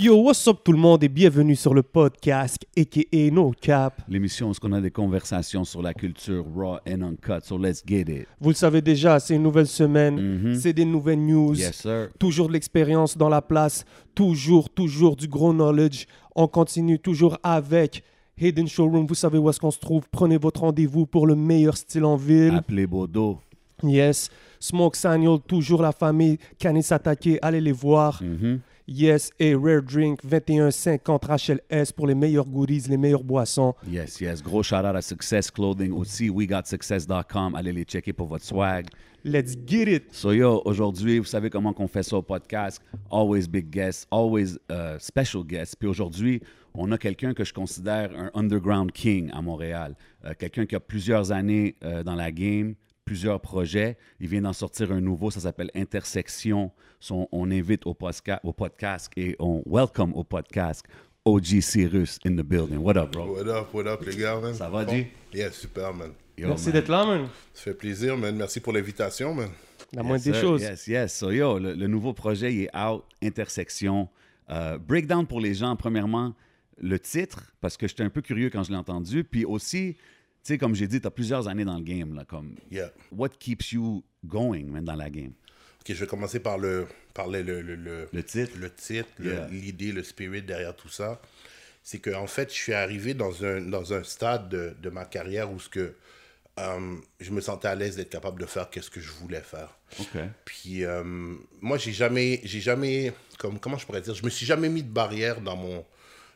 Yo, what's up tout le monde et bienvenue sur le podcast aka No Cap. L'émission où on a des conversations sur la culture raw and uncut, so let's get it. Vous le savez déjà, c'est une nouvelle semaine, c'est des nouvelles news, Yes, sir. toujours de l'expérience dans la place, toujours, toujours du gros knowledge. On continue toujours avec Hidden Showroom. Vous savez où est-ce qu'on se trouve. Prenez votre rendez-vous pour le meilleur style en ville. Appelez Bodo. Yes. Smoke Saniel, toujours la famille Canis Attaqué. Allez les voir. Mhm. Yes. Et Rare Drink 2150 Rachel S pour les meilleurs goodies, les meilleures boissons. Yes, yes. Gros shout out à Success Clothing aussi. WeGotSuccess.com. Allez les checker pour votre swag. Let's get it. So yo, aujourd'hui, vous savez comment qu'on fait ça au podcast. Always big guests, always uh, special guests. Puis aujourd'hui, on a quelqu'un que je considère un underground king à Montréal. Euh, quelqu'un qui a plusieurs années euh, dans la game, plusieurs projets. Il vient d'en sortir un nouveau, ça s'appelle Intersection. On invite au, posca- au podcast et on welcome au podcast OG Cyrus in the building. What up, bro? What up, what up, les gars, man? Ça va, Bon? G? Yeah, super, man. Yo, Merci d'être là, man. Ça fait plaisir, man. Merci pour l'invitation, man. La moindre Yes, des choses. Yes, yes. So, yo, le, le nouveau projet, il est out, Intersection. Euh, breakdown pour les gens, premièrement, le titre, parce que j'étais un peu curieux quand je l'ai entendu. Puis aussi, tu sais, comme j'ai dit, tu as plusieurs années dans le game. Là, comme, Yeah. what keeps you going, man, dans la game? Ok, je vais commencer par le, par le, le, le, le, titre? le titre, Yeah. l'idée, le spirit derrière tout ça. C'est que en fait, je suis arrivé dans un, dans un stade de, de ma carrière où ce que, euh, je me sentais à l'aise d'être capable de faire qu'est-ce que je voulais faire. OK. Puis euh, moi, j'ai jamais, j'ai jamais, comme, comment je pourrais dire, je me suis jamais mis de barrière dans mon,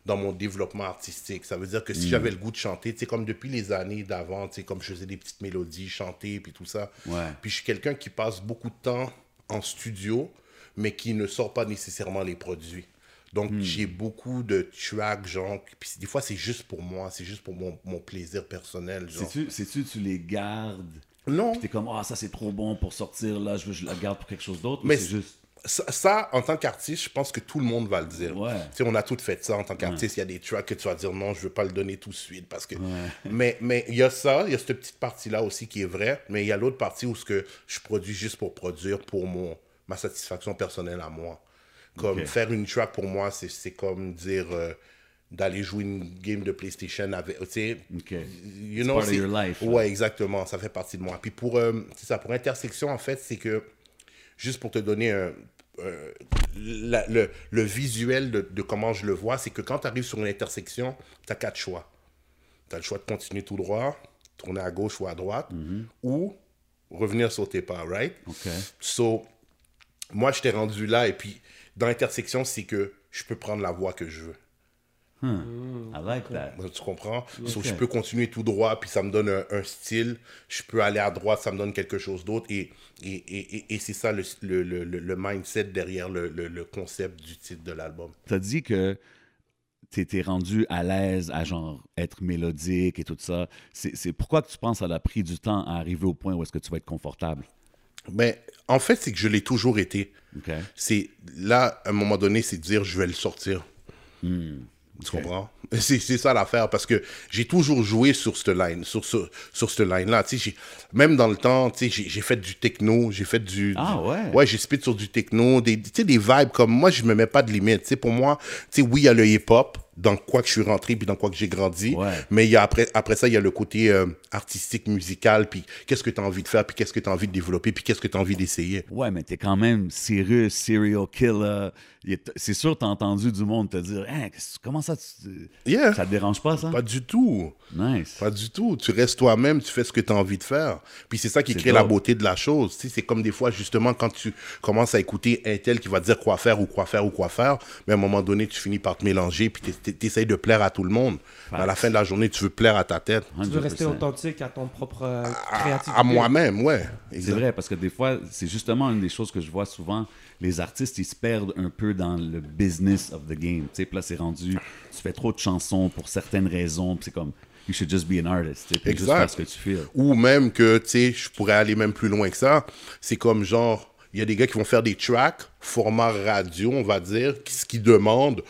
dans mon développement artistique. Ça veut dire que si j'avais le goût de chanter, sais, comme depuis les années d'avant, sais, comme je faisais des petites mélodies, chanter, puis tout ça. Ouais. Puis je suis quelqu'un qui passe beaucoup de temps en studio, mais qui ne sort pas nécessairement les produits. Donc, j'ai beaucoup de tracks, genre, puis des fois, c'est juste pour moi, c'est juste pour mon, mon plaisir personnel, sais-tu, tu les gardes? Non, Puis t'es comme, ah, ça c'est trop bon pour sortir, là, je veux je la garde pour quelque chose d'autre. Mais c'est juste. Ça, ça, en tant qu'artiste, je pense que tout le monde va le dire. Ouais. On a tout fait ça en tant qu'artiste. Il y a des tracks que tu vas dire non, je veux pas le donner tout de suite parce que. Mais mais il y a ça, il y a cette petite partie là aussi qui est vraie, mais il y a l'autre partie où ce que je produis juste pour produire pour mon ma satisfaction personnelle à moi. Comme faire une track pour moi, c'est comme dire euh, d'aller jouer une game de PlayStation avec, tu sais. You know, part of c'est- your life, là. Ouais, exactement, ça fait partie de moi. Puis pour, euh, ça, pour intersection, en fait, c'est que, juste pour te donner un, euh, la- le, le visuel de, de comment je le vois, c'est que quand tu arrives sur une intersection, tu as quatre choix. Tu as le choix de continuer tout droit, tourner à gauche ou à droite, ou revenir sur tes pas, right? So, moi, je t'ai rendu là, et puis, dans l'intersection, c'est que je peux prendre la voie que je veux. I like that. Tu comprends? So, Ok. je peux continuer tout droit, puis ça me donne un, un style. Je peux aller à droite, ça me donne quelque chose d'autre. Et, et, et, et- et c'est ça le, le, le, le mindset derrière le, le, le concept du titre de l'album. T'as dit que t'étais rendu à l'aise à genre être mélodique et tout ça. C'est c'est pourquoi que tu penses que ça a pris du temps à arriver au point où est-ce que tu vas être confortable? Mais en fait, c'est que je l'ai toujours été. OK? C'est là, à un moment donné, c'est de dire je vais le sortir. Tu comprends? C'est c'est ça l'affaire, parce que j'ai toujours joué sur cette line, sur, ce, sur cette line-là. Tu sais, j'ai- même dans le temps, tu sais, j'ai fait du techno, j'ai fait du... Ah du- ouais? Ouais, j'ai spit sur du techno, des, tu sais, des vibes comme... Moi, je me mets pas de limite. Tu sais, pour moi, tu sais, oui, il y a le hip-hop, dans quoi que je suis rentré, puis dans quoi que j'ai grandi. Ouais. Mais il y a après, après ça, il y a le côté euh, artistique, musical, puis qu'est-ce que tu as envie de faire, puis qu'est-ce que tu as envie de développer, puis qu'est-ce que tu as envie d'essayer. Ouais, mais t'es quand même sérieux, serial killer. Il est- C'est sûr, t'as entendu du monde te dire Hein, comment ça, tu- Yeah. ça te dérange pas, ça? Pas du tout. Nice. Pas du tout. Tu restes toi-même, tu fais ce que tu as envie de faire. Puis c'est ça qui crée la beauté de la chose. Tu sais, c'est comme des fois, justement, quand tu commences à écouter un tel qui va te dire quoi faire ou quoi faire ou quoi faire, mais à un moment donné, tu finis par te mélanger, puis tu essayes de plaire à tout le monde. Mais à la fin de la journée, tu veux plaire à ta tête. Tu veux rester 100%. authentique à ton propre euh, À, créativité. à moi-même, ouais. C'est vrai, parce que des fois, c'est justement une des choses que je vois souvent. Les artistes, ils se perdent un peu dans le business of the game. Tu sais, là, c'est rendu, tu fais trop de chansons pour certaines raisons, puis c'est comme, you should just be an artist. tu sais, puis juste Exact. faire ce que tu fais. Ou même que, tu sais, je pourrais aller même plus loin que ça. C'est comme genre, il y a des gars qui vont faire des tracks, format radio, on va dire, qui- ce qu'ils demandent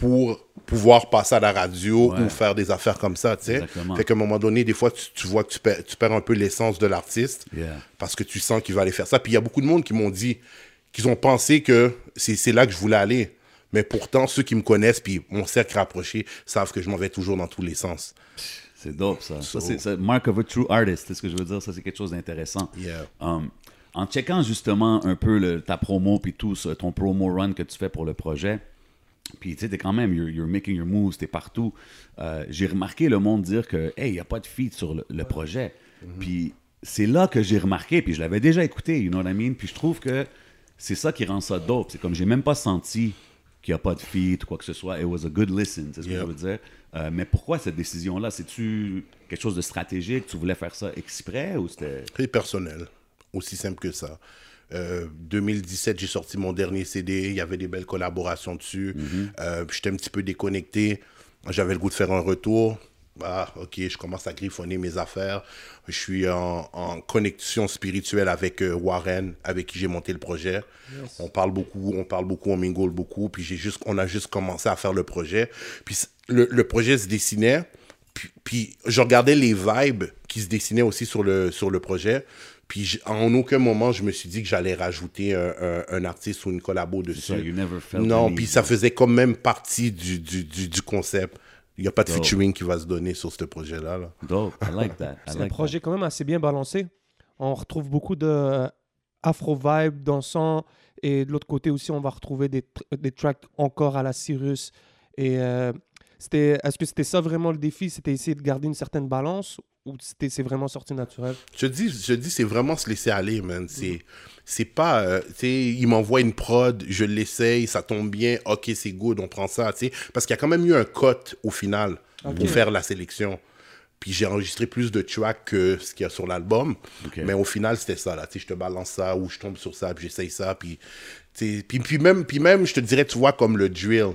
pour pouvoir passer à la radio Ouais. ou faire des affaires comme ça, tu sais. Fait qu'à un moment donné, des fois, tu, tu vois que tu perds, tu perds un peu l'essence de l'artiste Yeah. parce que tu sens qu'il va aller faire ça. Puis il y a beaucoup de monde qui m'ont dit, qu'ils ont pensé que c'est là que je voulais aller. Mais pourtant, ceux qui me connaissent, puis mon cercle rapproché, savent que je m'en vais toujours dans tous les sens. C'est dope, ça. So- ça c'est mark of a true artist, c'est ce que je veux dire. Ça, c'est quelque chose d'intéressant. Yeah. Um, en checkant justement un peu le- ta promo puis tout, ton promo run que tu fais pour le projet, puis tu sais, t'es quand même, you're, you're making your moves, t'es partout. Euh, j'ai remarqué le monde dire que, hey, il n'y a pas de feat sur le, le projet. Puis c'est là que j'ai remarqué, puis je l'avais déjà écouté, you know what I mean? Puis je trouve que c'est ça qui rend ça dope. C'est comme, j'ai même pas senti qu'il n'y a pas de feat ou quoi que ce soit. It was a good listen, c'est ce que je veux dire. Euh, mais pourquoi cette décision-là? C'est-tu quelque chose de stratégique? Tu voulais faire ça exprès ou c'était... Très personnel. Aussi simple que ça. Euh, 2017, j'ai sorti mon dernier CD. Il y avait des belles collaborations dessus. Euh, J'étais un petit peu déconnecté. J'avais le goût de faire un retour. Ah, ok, je commence à griffonner mes affaires. Je suis en, en connexion spirituelle avec euh, Warren, avec qui j'ai monté le projet. On parle beaucoup, on parle beaucoup, on mingle beaucoup. Puis j'ai juste, on a juste commencé à faire le projet. Puis le projet se dessinait. Puis, puis je regardais les vibes qui se dessinaient aussi sur le, sur le projet. Puis en aucun moment, je me suis dit que j'allais rajouter un, un- un artiste ou une collabo dessus. ça, you never felt non, puis ça faisait quand même partie du, du, du, du concept. Il n'y a pas de Dope. featuring qui va se donner sur ce projet-là. là. Dope, I like that. I C'est un projet quand même assez bien balancé. On retrouve beaucoup de euh, afro vibe dansant et de l'autre côté aussi on va retrouver des, tr- des tracks encore à la Cyrus. Et euh, c'était, est-ce que c'était ça vraiment le défi? C'était essayer de garder une certaine balance ou c'est vraiment sorti naturel? Je te dis, je dis c'est vraiment se laisser aller, man. C'est, c'est pas, euh, tu sais, il m'envoie une prod, je l'essaye, ça tombe bien, ok, c'est good, on prend ça, tu sais. Parce qu'il y a quand même eu un cut au final pour faire la sélection. Puis j'ai enregistré plus de tracks que ce qu'il y a sur l'album. Mais au final, c'était ça, là. Tu sais, je te balance ça ou je tombe sur ça, puis j'essaye ça, puis, puis, puis même, puis même, je te dirais, tu vois, comme le drill.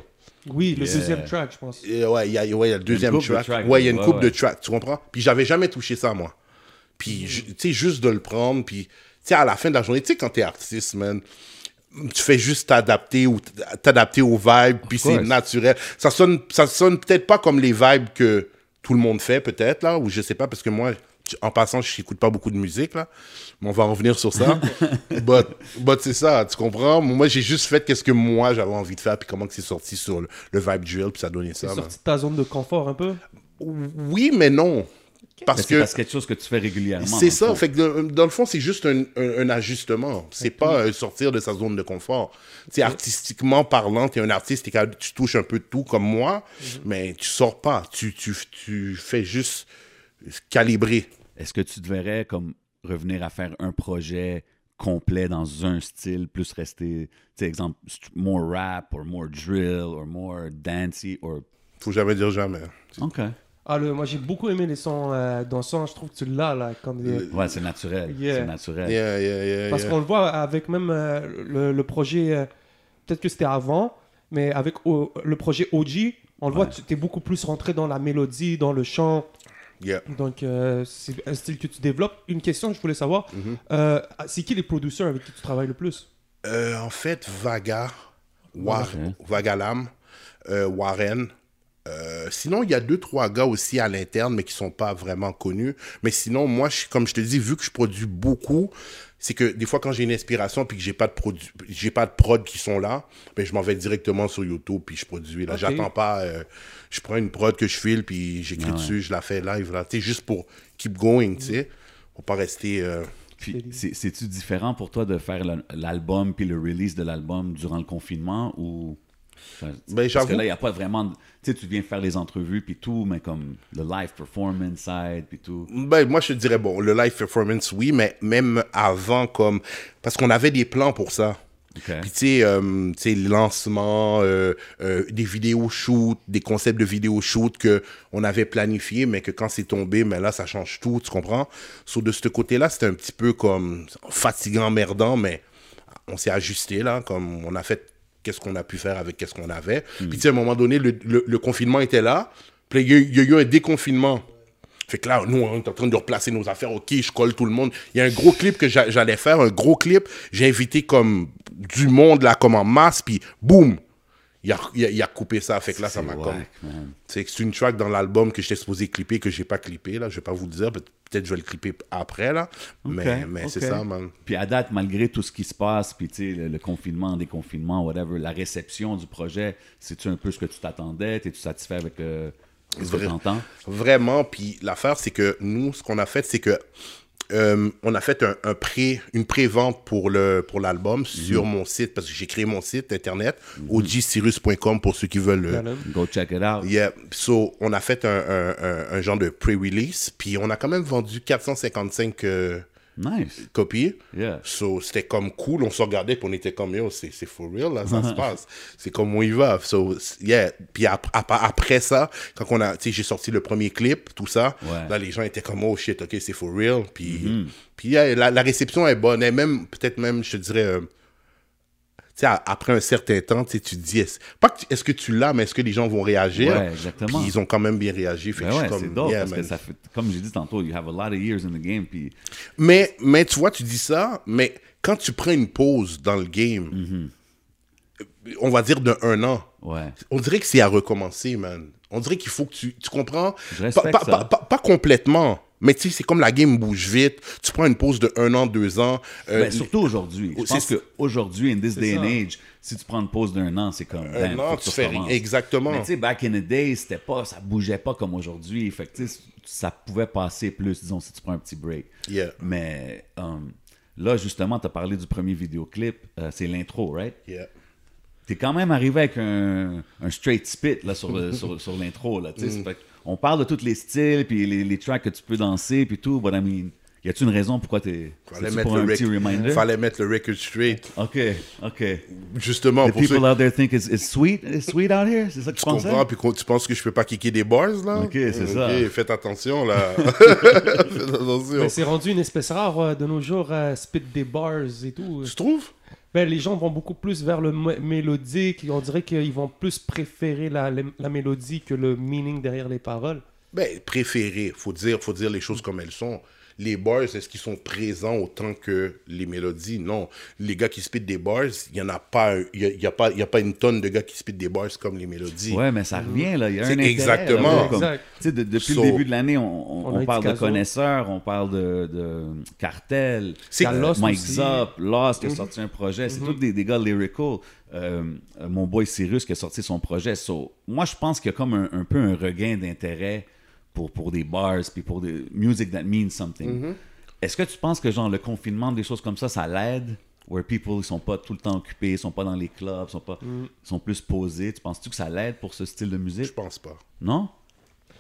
Oui, le Yeah. deuxième track, je pense. Et ouais, il y a, ouais, il y a le deuxième track. ouais, il y a une ouais, coupe ouais. de tracks, tu comprends? Puis j'avais jamais touché ça, moi. Puis, je- tu sais, juste de le prendre, puis, tu sais, à la fin de la journée, tu sais, quand t'es artiste, man, tu fais juste t'adapter ou t'adapter aux vibes, puis c'est naturel. Ça sonne, ça sonne peut-être pas comme les vibes que tout le monde fait, peut-être, là, ou je sais pas, parce que moi, en passant, je n'écoute pas beaucoup de musique, là. Mais on va en revenir sur ça. but, but c'est ça, tu comprends? Moi, j'ai juste fait qu'est-ce que moi, j'avais envie de faire, puis comment que c'est sorti sur le, le vibe drill, puis ça donnait C'est ça. man. sorti de ta zone de confort un peu? Oui, mais non. Parce c'est que parce que quelque chose que tu fais régulièrement. c'est ça. Fait que dans, dans le fond, c'est juste un, un- un ajustement. C'est pas euh, sortir de sa zone de confort. Tu sais, artistiquement parlant, tu es un artiste, t'es capable- tu touches un peu de tout comme moi, Mhm. mais tu sors pas. Tu, tu, tu fais juste calibrer. Est-ce que tu te verrais comme revenir à faire un projet complet dans un style, plus rester, tu sais, exemple, more rap, or more drill, or more dancey, or... Faut jamais dire jamais. OK. Ah, le, moi j'ai beaucoup aimé les sons euh, dansants. Je trouve que tu l'as là. Quand il- Ouais, c'est naturel. Yeah. C'est naturel. Yeah, yeah, yeah, Parce yeah. qu'on le voit avec même euh, le, le projet, euh, peut-être que c'était avant, mais avec le projet OG, on le voit, tu es beaucoup plus rentré dans la mélodie, dans le chant. Yeah. Donc, euh, c'est un style que tu développes. Une question que je voulais savoir, Mm-hmm. euh, c'est qui les producteurs avec qui tu travailles le plus? Euh, en fait, Vaga, War. Vagalam, euh, Warren. Euh, sinon, il y a deux, trois gars aussi à l'interne, mais qui sont pas vraiment connus. Mais sinon, moi, je, comme je te dis, vu que je produis beaucoup, c'est que des fois, quand j'ai une inspiration puis que j'ai pas de produit, j'ai pas de prod qui sont là, ben, je m'en vais directement sur YouTube puis je produis. Là, j'attends pas. euh, je prends une prod que je file puis j'écris Ah ouais. dessus, je la fais live là. Tu sais, juste pour keep going, tu sais, pour pas rester. euh, Puis, c'est- c'est-tu différent pour toi de faire l'album puis le release de l'album durant le confinement ou... Ben, parce que là, il n'y a pas vraiment... Tu sais, tu viens faire les entrevues puis tout, mais comme le live performance side puis tout. Ben, moi, je te dirais, bon, le live performance, oui, mais même avant, comme. Parce qu'on avait des plans pour ça. Puis, tu sais, euh, tu sais, le lancement, euh, euh, des vidéos shoot, des concepts de vidéos shoot que on avait planifié, mais que quand c'est tombé, mais là, ça change tout, tu comprends? Sur de ce côté-là, c'était un petit peu comme fatigant, merdant, mais on s'est ajusté, là, comme on a fait qu'est-ce qu'on a pu faire avec qu'est-ce qu'on avait. Puis, tu sais, à un moment donné, le, le- le confinement était là, puis il y, a eu- il y a eu un déconfinement. Fait que là, nous, on est en train de replacer nos affaires. OK, je colle tout le monde. Il y a un gros clip que j'a- j'allais faire, un gros clip. J'ai invité comme du monde, là, comme en masse, puis boum! Il a, il a- il a coupé ça. Fait que là, ça m'a comme. C'est que une track dans l'album que j'étais supposé clipper, que j'ai pas clippé, là. Je vais pas vous le dire. Peut- Peut-être je vais le clipper après, là. mais mais c'est ça, man. Puis à date, malgré tout ce qui se passe, puis tu sais, le, le confinement, déconfinement, whatever, la réception du projet, c'est-tu un peu ce que tu t'attendais? T'es-tu satisfait avec euh, ce que? Vraiment. Puis l'affaire, c'est que nous, ce qu'on a fait, c'est que euh, on a fait un, un pré, une pré-vente pour le pour l'album sur mon site parce que j'ai créé mon site internet ogcirus.com pour ceux qui veulent. euh. Go check it out. Yeah. So, on a fait un, un- un- un genre de pre-release, puis on a quand même vendu 455 euh, Nice. copies. Yeah. So, c'était comme cool. On se regardait, puis on était comme, yo, c'est for real, là, ça se passe. C'est comme on y va. So, yeah. Puis ap- ap- après ça, quand on a, tu sais, j'ai sorti le premier clip, tout ça, Ouais. là, les gens étaient comme, oh shit, ok, c'est for real. Puis, puis yeah, la, la réception est bonne. Et même, peut-être même, je te dirais, euh, tu sais, a- après un certain temps, tu te dis, est-ce, pas que tu- est-ce que tu l'as, mais est-ce que les gens vont réagir? Ouais, exactement. Puis ils ont quand même bien réagi. Fait Ben que je ouais, suis c'est comme, dope, yeah, parce que man. ça fait, comme j'ai dit tantôt, you have a lot of years in the game, puis Mais, mais tu vois, tu dis ça, mais quand tu prends une pause dans le game, Mm-hmm. on va dire de un an, ouais. on dirait que c'est à recommencer, man. On dirait qu'il faut que tu, tu comprends? Je pas, pas- pas- pas complètement. Mais tu sais, c'est comme la game bouge vite. Tu prends une pause de un an, deux ans. euh, Ben, surtout aujourd'hui. Je pense qu'aujourd'hui, in this day and age, si tu prends une pause d'un an, c'est comme. un an, tu fais rien. Exactement. Mais tu sais, back in the day, c'était pas, ça bougeait pas comme aujourd'hui. Fait que ça pouvait passer plus, disons, si tu prends un petit break. Yeah. Mais um, là, justement, tu as parlé du premier vidéoclip. euh, c'est l'intro, right? Yeah. T'es quand même arrivé avec un, un straight spit là, sur, le- sur, sur l'intro. Là, tu On parle de tous les styles, puis les, les tracks que tu peux danser, puis tout. But I mean, y a-tu une raison pourquoi t'es. Fallait mettre, pour le un rec- petit reminder? fallait mettre le record straight. Ok, ok. Justement, The pour ceux people out there think it's, it's sweet, it's sweet out here? C'est ça que tu, tu pensais? comprends, puis tu penses que je peux pas kicker des bars, là? Ok, c'est ça. faites attention, là. faites attention. Mais c'est rendu une espèce rare euh, de nos jours à spit des bars et tout. Tu trouves? Ben, les gens vont beaucoup plus vers le mélodique. On dirait qu'ils vont plus préférer la, la, mélodie que le meaning derrière les paroles. Ben, préféré. Faut dire, faut dire les choses comme elles sont. Les bars, est-ce qu'ils sont présents autant que les mélodies? Non. Les gars qui spit des bars, il n'y en a pas, il y a, y a pas, il y a pas une tonne de gars qui spit des bars comme les mélodies. Ouais, mais ça revient, là. Il y a un C'est intérêt, exactement. là, comme- Exact. de- depuis So- le début de l'année, on, on- On a on dit parle de connaisseurs, on parle de, de cartel, C'est- euh, Lost Mike. Zop, Lost qui a Mhm. sorti un projet. C'est tous des, des gars lyrical. Euh, euh, mon boy Cyrus qui a sorti son projet. So, moi, je pense qu'il y a comme un, un peu un regain d'intérêt pour, pour des bars, puis pour des music that means something. Est-ce que tu penses que genre le confinement, des choses comme ça, ça l'aide? Where people ils sont pas tout le temps occupés, ils sont pas dans les clubs, ils sont, pas, ils sont plus posés. Tu penses-tu que ça l'aide pour ce style de Je musique? pense pas. Non?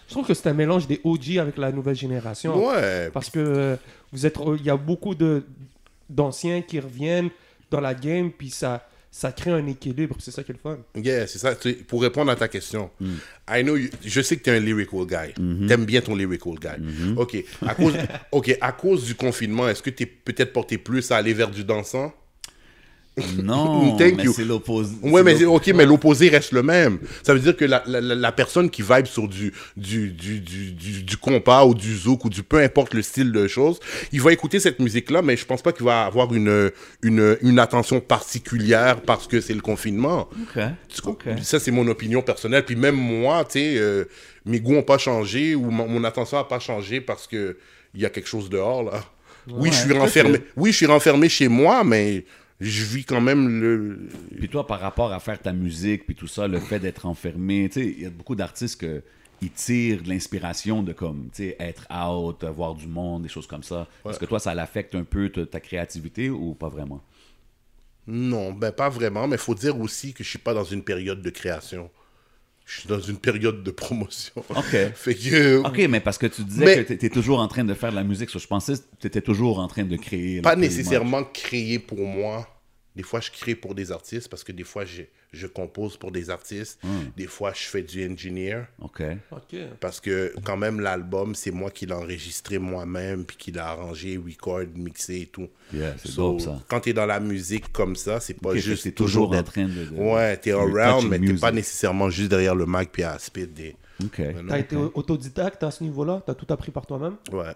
Je trouve que c'est un mélange des OG avec la nouvelle génération. Ouais. Parce que euh, vous êtes, il y a beaucoup de d'anciens qui reviennent dans la game, puis ça, ça crée un équilibre. C'est ça qui est le fun. Yeah, c'est ça. Pour répondre à ta question, I know you- je sais que tu es un lyrical guy. T'aimes bien ton lyrical guy. OK. À cause, OK. À cause du confinement, est-ce que tu es peut-être porté plus à aller vers du dansant? Non, Thank mais c'est l'opposé. Ouais, mais ok, mais l'opposé reste le même. Ça veut dire que la, la, la- personne qui vibe sur du, du, du, du, du, du compas ou du zouk ou du peu importe le style de choses, il va écouter cette musique-là, mais je pense pas qu'il va avoir une, une, une attention particulière parce que c'est le confinement. Ok. Tu co- ok. Ça, c'est mon opinion personnelle. Puis même moi, tu sais, euh, mes goûts n'ont pas changé ou mon, mon attention n'a pas changé parce que il y a quelque chose dehors, là. Oui, je suis renfermé. Oui, je suis renfermé chez moi, mais je vis quand même le... Puis toi, par rapport à faire ta musique, puis tout ça, le fait d'être enfermé, tu sais, il y a beaucoup d'artistes que ils tirent de l'inspiration de comme, tu sais, être out, voir du monde, des choses comme ça. Est-ce que toi, ça l'affecte un peu ta, ta créativité ou pas vraiment? Non, ben pas vraiment, mais il faut dire aussi que je suis pas dans une période de création. Je suis dans une période de promotion. OK. fait que OK, mais parce que tu disais Mais- que tu toujours en train de faire de la musique, so je pensais que tu étais toujours en train de créer. pas nécessairement créer pour moi. Des fois, je crée pour des artistes parce que des fois, je, je compose pour des artistes. Des fois, je fais du engineer. OK. Ok. Parce que quand même, l'album, c'est moi qui l'ai enregistré moi-même, puis qui l'ai arrangé, record, mixé et tout. Yeah, c'est So, dope, ça. Quand tu es dans la musique comme ça, c'est pas juste t'es toujours en train de- de- Ouais, t'es you're around, mais t'es music. pas nécessairement juste derrière le mic puis à spit des... OK. T'as été autodidacte à ce niveau-là? T'as tout appris par toi-même? Ouais.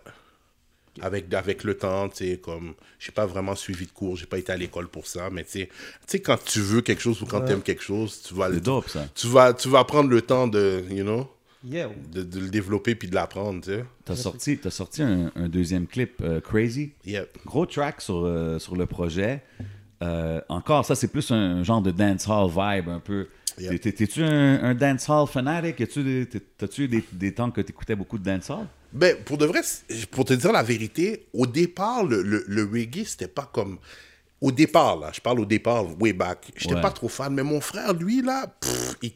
Avec, avec le temps, tu sais, comme, j'ai pas vraiment suivi de cours, j'ai pas été à l'école pour ça, mais tu sais, tu sais, quand tu veux quelque chose ou quand tu aimes quelque chose, tu vas, C'est le, dope, ça. tu vas, tu vas prendre le temps de, you know, Yeah. de, de le développer puis de l'apprendre, tu sais. T'as sorti, t'as sorti un, un deuxième clip, euh, Crazy. Yep. Gros track sur, euh, sur le projet. Euh, encore, ça, c'est plus un, genre de dancehall vibe un peu. T'es-tu un, un dancehall fanatic? As-tu des- T'as-tu eu des, des temps que t'écoutais beaucoup de dancehall? Ben, pour de vrai, pour te dire la vérité, au départ, le, le, le reggae, c'était pas comme. Au départ, là, je parle au départ, way back, j'étais Ouais. pas trop fan, mais mon frère, lui, là, pff, il-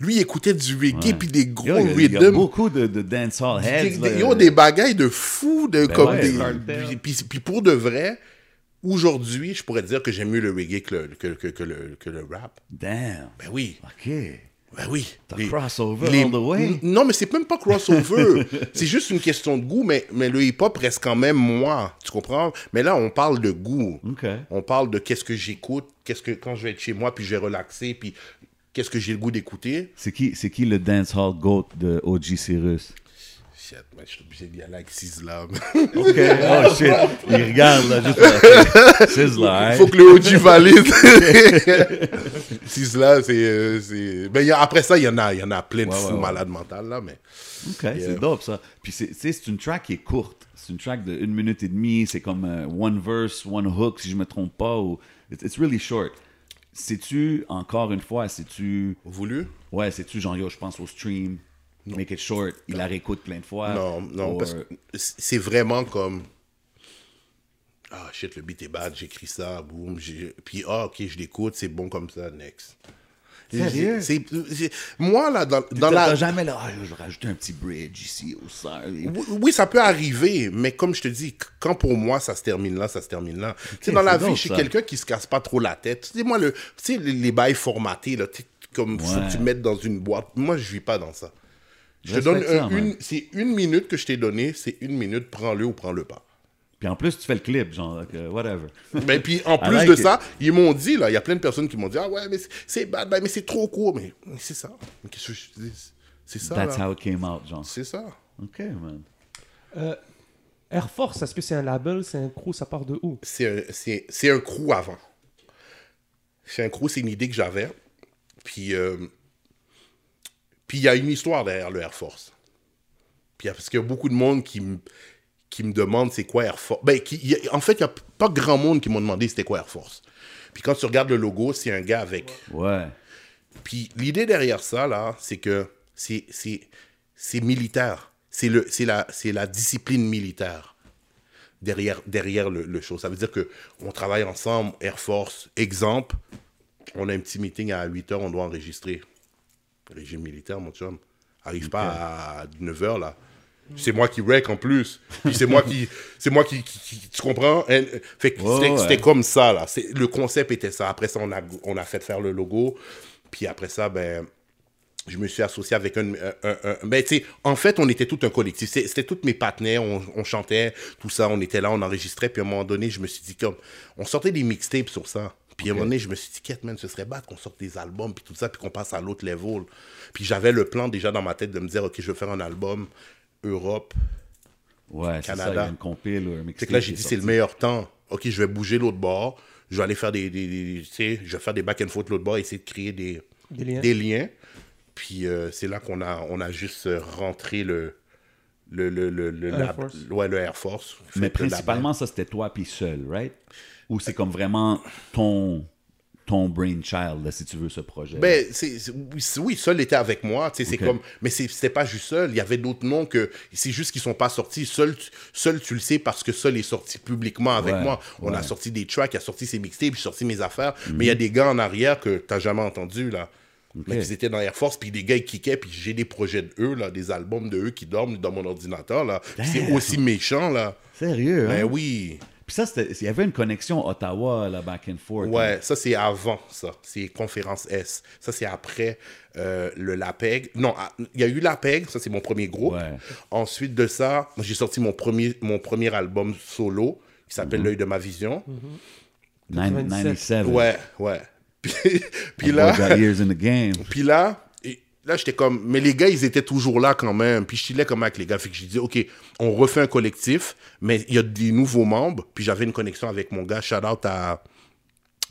lui, il écoutait du reggae puis des gros Yo, il y a- il y a rhythms. beaucoup de, de dancehall heads. Des, là. des- yo, des bagailles de fou, de, comme ouais, des. puis pour de vrai, aujourd'hui, je pourrais dire que j'aime mieux le reggae que le, que, que- que le, que le rap. Damn. Ben oui. OK. Ben oui. Les- crossover les- all the way. Non, mais c'est même pas crossover. c'est juste une question de goût, mais, mais le hip-hop reste quand même moi. Tu comprends? Mais là, on parle de goût. OK. On parle de qu'est-ce que j'écoute, qu'est-ce que quand je vais être chez moi, puis je vais relaxer, puis qu'est-ce que j'ai le goût d'écouter. C'est qui, c'est qui le dancehall GOAT de OG Cyrus? Shit, man, je suis obligé d'y aller avec Sizzla. OK. Oh, shit. Il regarde, là, juste là. Sizzler, Il faut que le OG valide. Sizzla, c'est... c'est- Ben, il y a- après ça, il y en a, y en a plein de Ouais, fous ouais, ouais. malades mentales, là, mais... OK, c'est dope ça. Puis c'est, tu sais, c'est une track qui est courte. C'est une track de une minute et demie. C'est comme euh, one verse, one hook, si je me trompe pas. Ou... It's, it's really short. C'est-tu, encore une fois, c'est-tu... Voulu? Ouais, c'est-tu genre, yo, je pense au stream, make it short, il la réécoute plein de fois. Non, non, Or- parce que c'est vraiment comme. Ah shit, le beat est bad, j'écris ça, boum. Puis ah, ok, je l'écoute, c'est bon comme ça, next. Sérieux? C'est- c'est- Moi, là, dans, dans la. jamais là, ah, je vais rajouter un petit bridge ici au sein. Oui, oui, ça peut arriver, mais comme je te dis, quand pour moi ça se termine là, ça se termine là. tu sais, dans la vie, je suis ça. quelqu'un qui se casse pas trop la tête. Tu sais, moi, le, tu sais, les, les bails formatés, là, comme faut Ouais. que tu mettes dans une boîte. Moi, je vis pas dans ça. Je te donne un- une, c'est une minute que je t'ai donné, c'est une minute, prends-le ou prends-le pas. Puis en plus, tu fais le clip, genre, like, uh, whatever. Ben, puis en plus like de it. ça, ils m'ont dit, là, il y a plein de personnes qui m'ont dit, ah ouais, mais c'est- bad, ben, mais c'est trop court. Mais, mais c'est ça. Mais Qu'est-ce que je te dis? C'est ça. That's là. how it came out, genre. C'est ça. OK, man. Euh, Air Force, est-ce que c'est un label, c'est un crew, ça part de où? C'est un, c'est- c'est un crew avant. C'est un crew, c'est une idée que j'avais. Puis, euh, puis il y a une histoire derrière le Air Force. Puis, parce qu'il y a beaucoup de monde qui me qui me demande c'est quoi Air Force. Ben, qui- a- en fait, il n'y a pas grand monde qui m'a demandé c'était quoi Air Force. Puis quand tu regardes le logo, c'est un gars avec Ouais. Puis l'idée derrière ça, là, c'est que c'est, c'est, c'est militaire. C'est, le, c'est, la, c'est la discipline militaire derrière, derrière le, le show. Ça veut dire que on travaille ensemble, Air Force. Exemple, on a un petit meeting à 8 h, on doit enregistrer. Régime militaire, mon chum. Arrive pas à 9 h, là. C'est moi qui wreck en plus. Puis c'est moi qui. C'est moi qui, qui- qui- Tu comprends? Fait c'était, ouais. comme ça, là. C'est, le concept était ça. Après ça, on a, on a fait faire le logo. Puis après ça, ben. Je me suis associé avec un. un- un- un- ben, tu sais, en fait, on était tout un collectif. C'était tous mes partenaires. On, on chantait, tout ça. On était là, on enregistrait. Puis à un moment donné, je me suis dit, comme. On sortait des mixtapes sur ça. Puis à un moment donné, je me suis dit, quête, man, ce serait bad qu'on sorte des albums, puis tout ça, puis qu'on passe à l'autre level. Puis j'avais le plan déjà dans ma tête de me dire, OK, je veux faire un album Europe. Ouais, c'est ça, Canada. C'est que là, j'ai dit, c'est le meilleur temps. OK, je vais bouger l'autre bord. Je vais aller faire des. des- des- tu sais, je vais faire des back and forth l'autre bord, essayer de créer des, Des liens. Puis euh, c'est là qu'on a, on a juste rentré le. Le, le, le, le, Air la- Force. ouais, le Air Force. Mais principalement, ça, c'était toi puis seul, right? Ou c'est comme vraiment ton, ton brainchild, là, si tu veux, ce projet. Ben, c'est, oui, Seul était avec moi. tu sais, C'est comme, mais c'était pas juste Seul. Il y avait d'autres noms que. C'est juste qu'ils sont pas sortis. Seul, tu- Seul, tu le sais parce que Seul est sorti publiquement avec Ouais, moi. On a sorti des tracks, il a sorti ses mixtapes, j'ai sorti mes affaires. Mhm. Mais il y a des gars en arrière que t'as jamais entendu, là. Mais ils étaient dans Air Force, puis des gars ils kickaient, puis j'ai des projets de eux, là, des albums de eux qui dorment dans mon ordinateur, là. C'est aussi méchant, là. Sérieux, hein? Ben oui. Puis ça, c'était- il y avait une connexion Ottawa, là, back and forth. Ouais, ça c'est avant ça. C'est conférence S. Ça c'est après euh, le LAPEG. Non, ah, il y a eu LAPEG, ça c'est mon premier groupe. Ouais. Ensuite de ça, j'ai sorti mon premier, mon premier album solo qui s'appelle Mhm. L'œil de ma vision. Nine- 97. Ouais, ouais. Puis, puis Là, là, got years in the game. puis là, là, j'étais comme, mais les gars, ils étaient toujours là quand même. Puis je chillais comme avec les gars. Fait que j'ai dit, OK, on refait un collectif, mais il y a des nouveaux membres. Puis j'avais une connexion avec mon gars. Shout out à,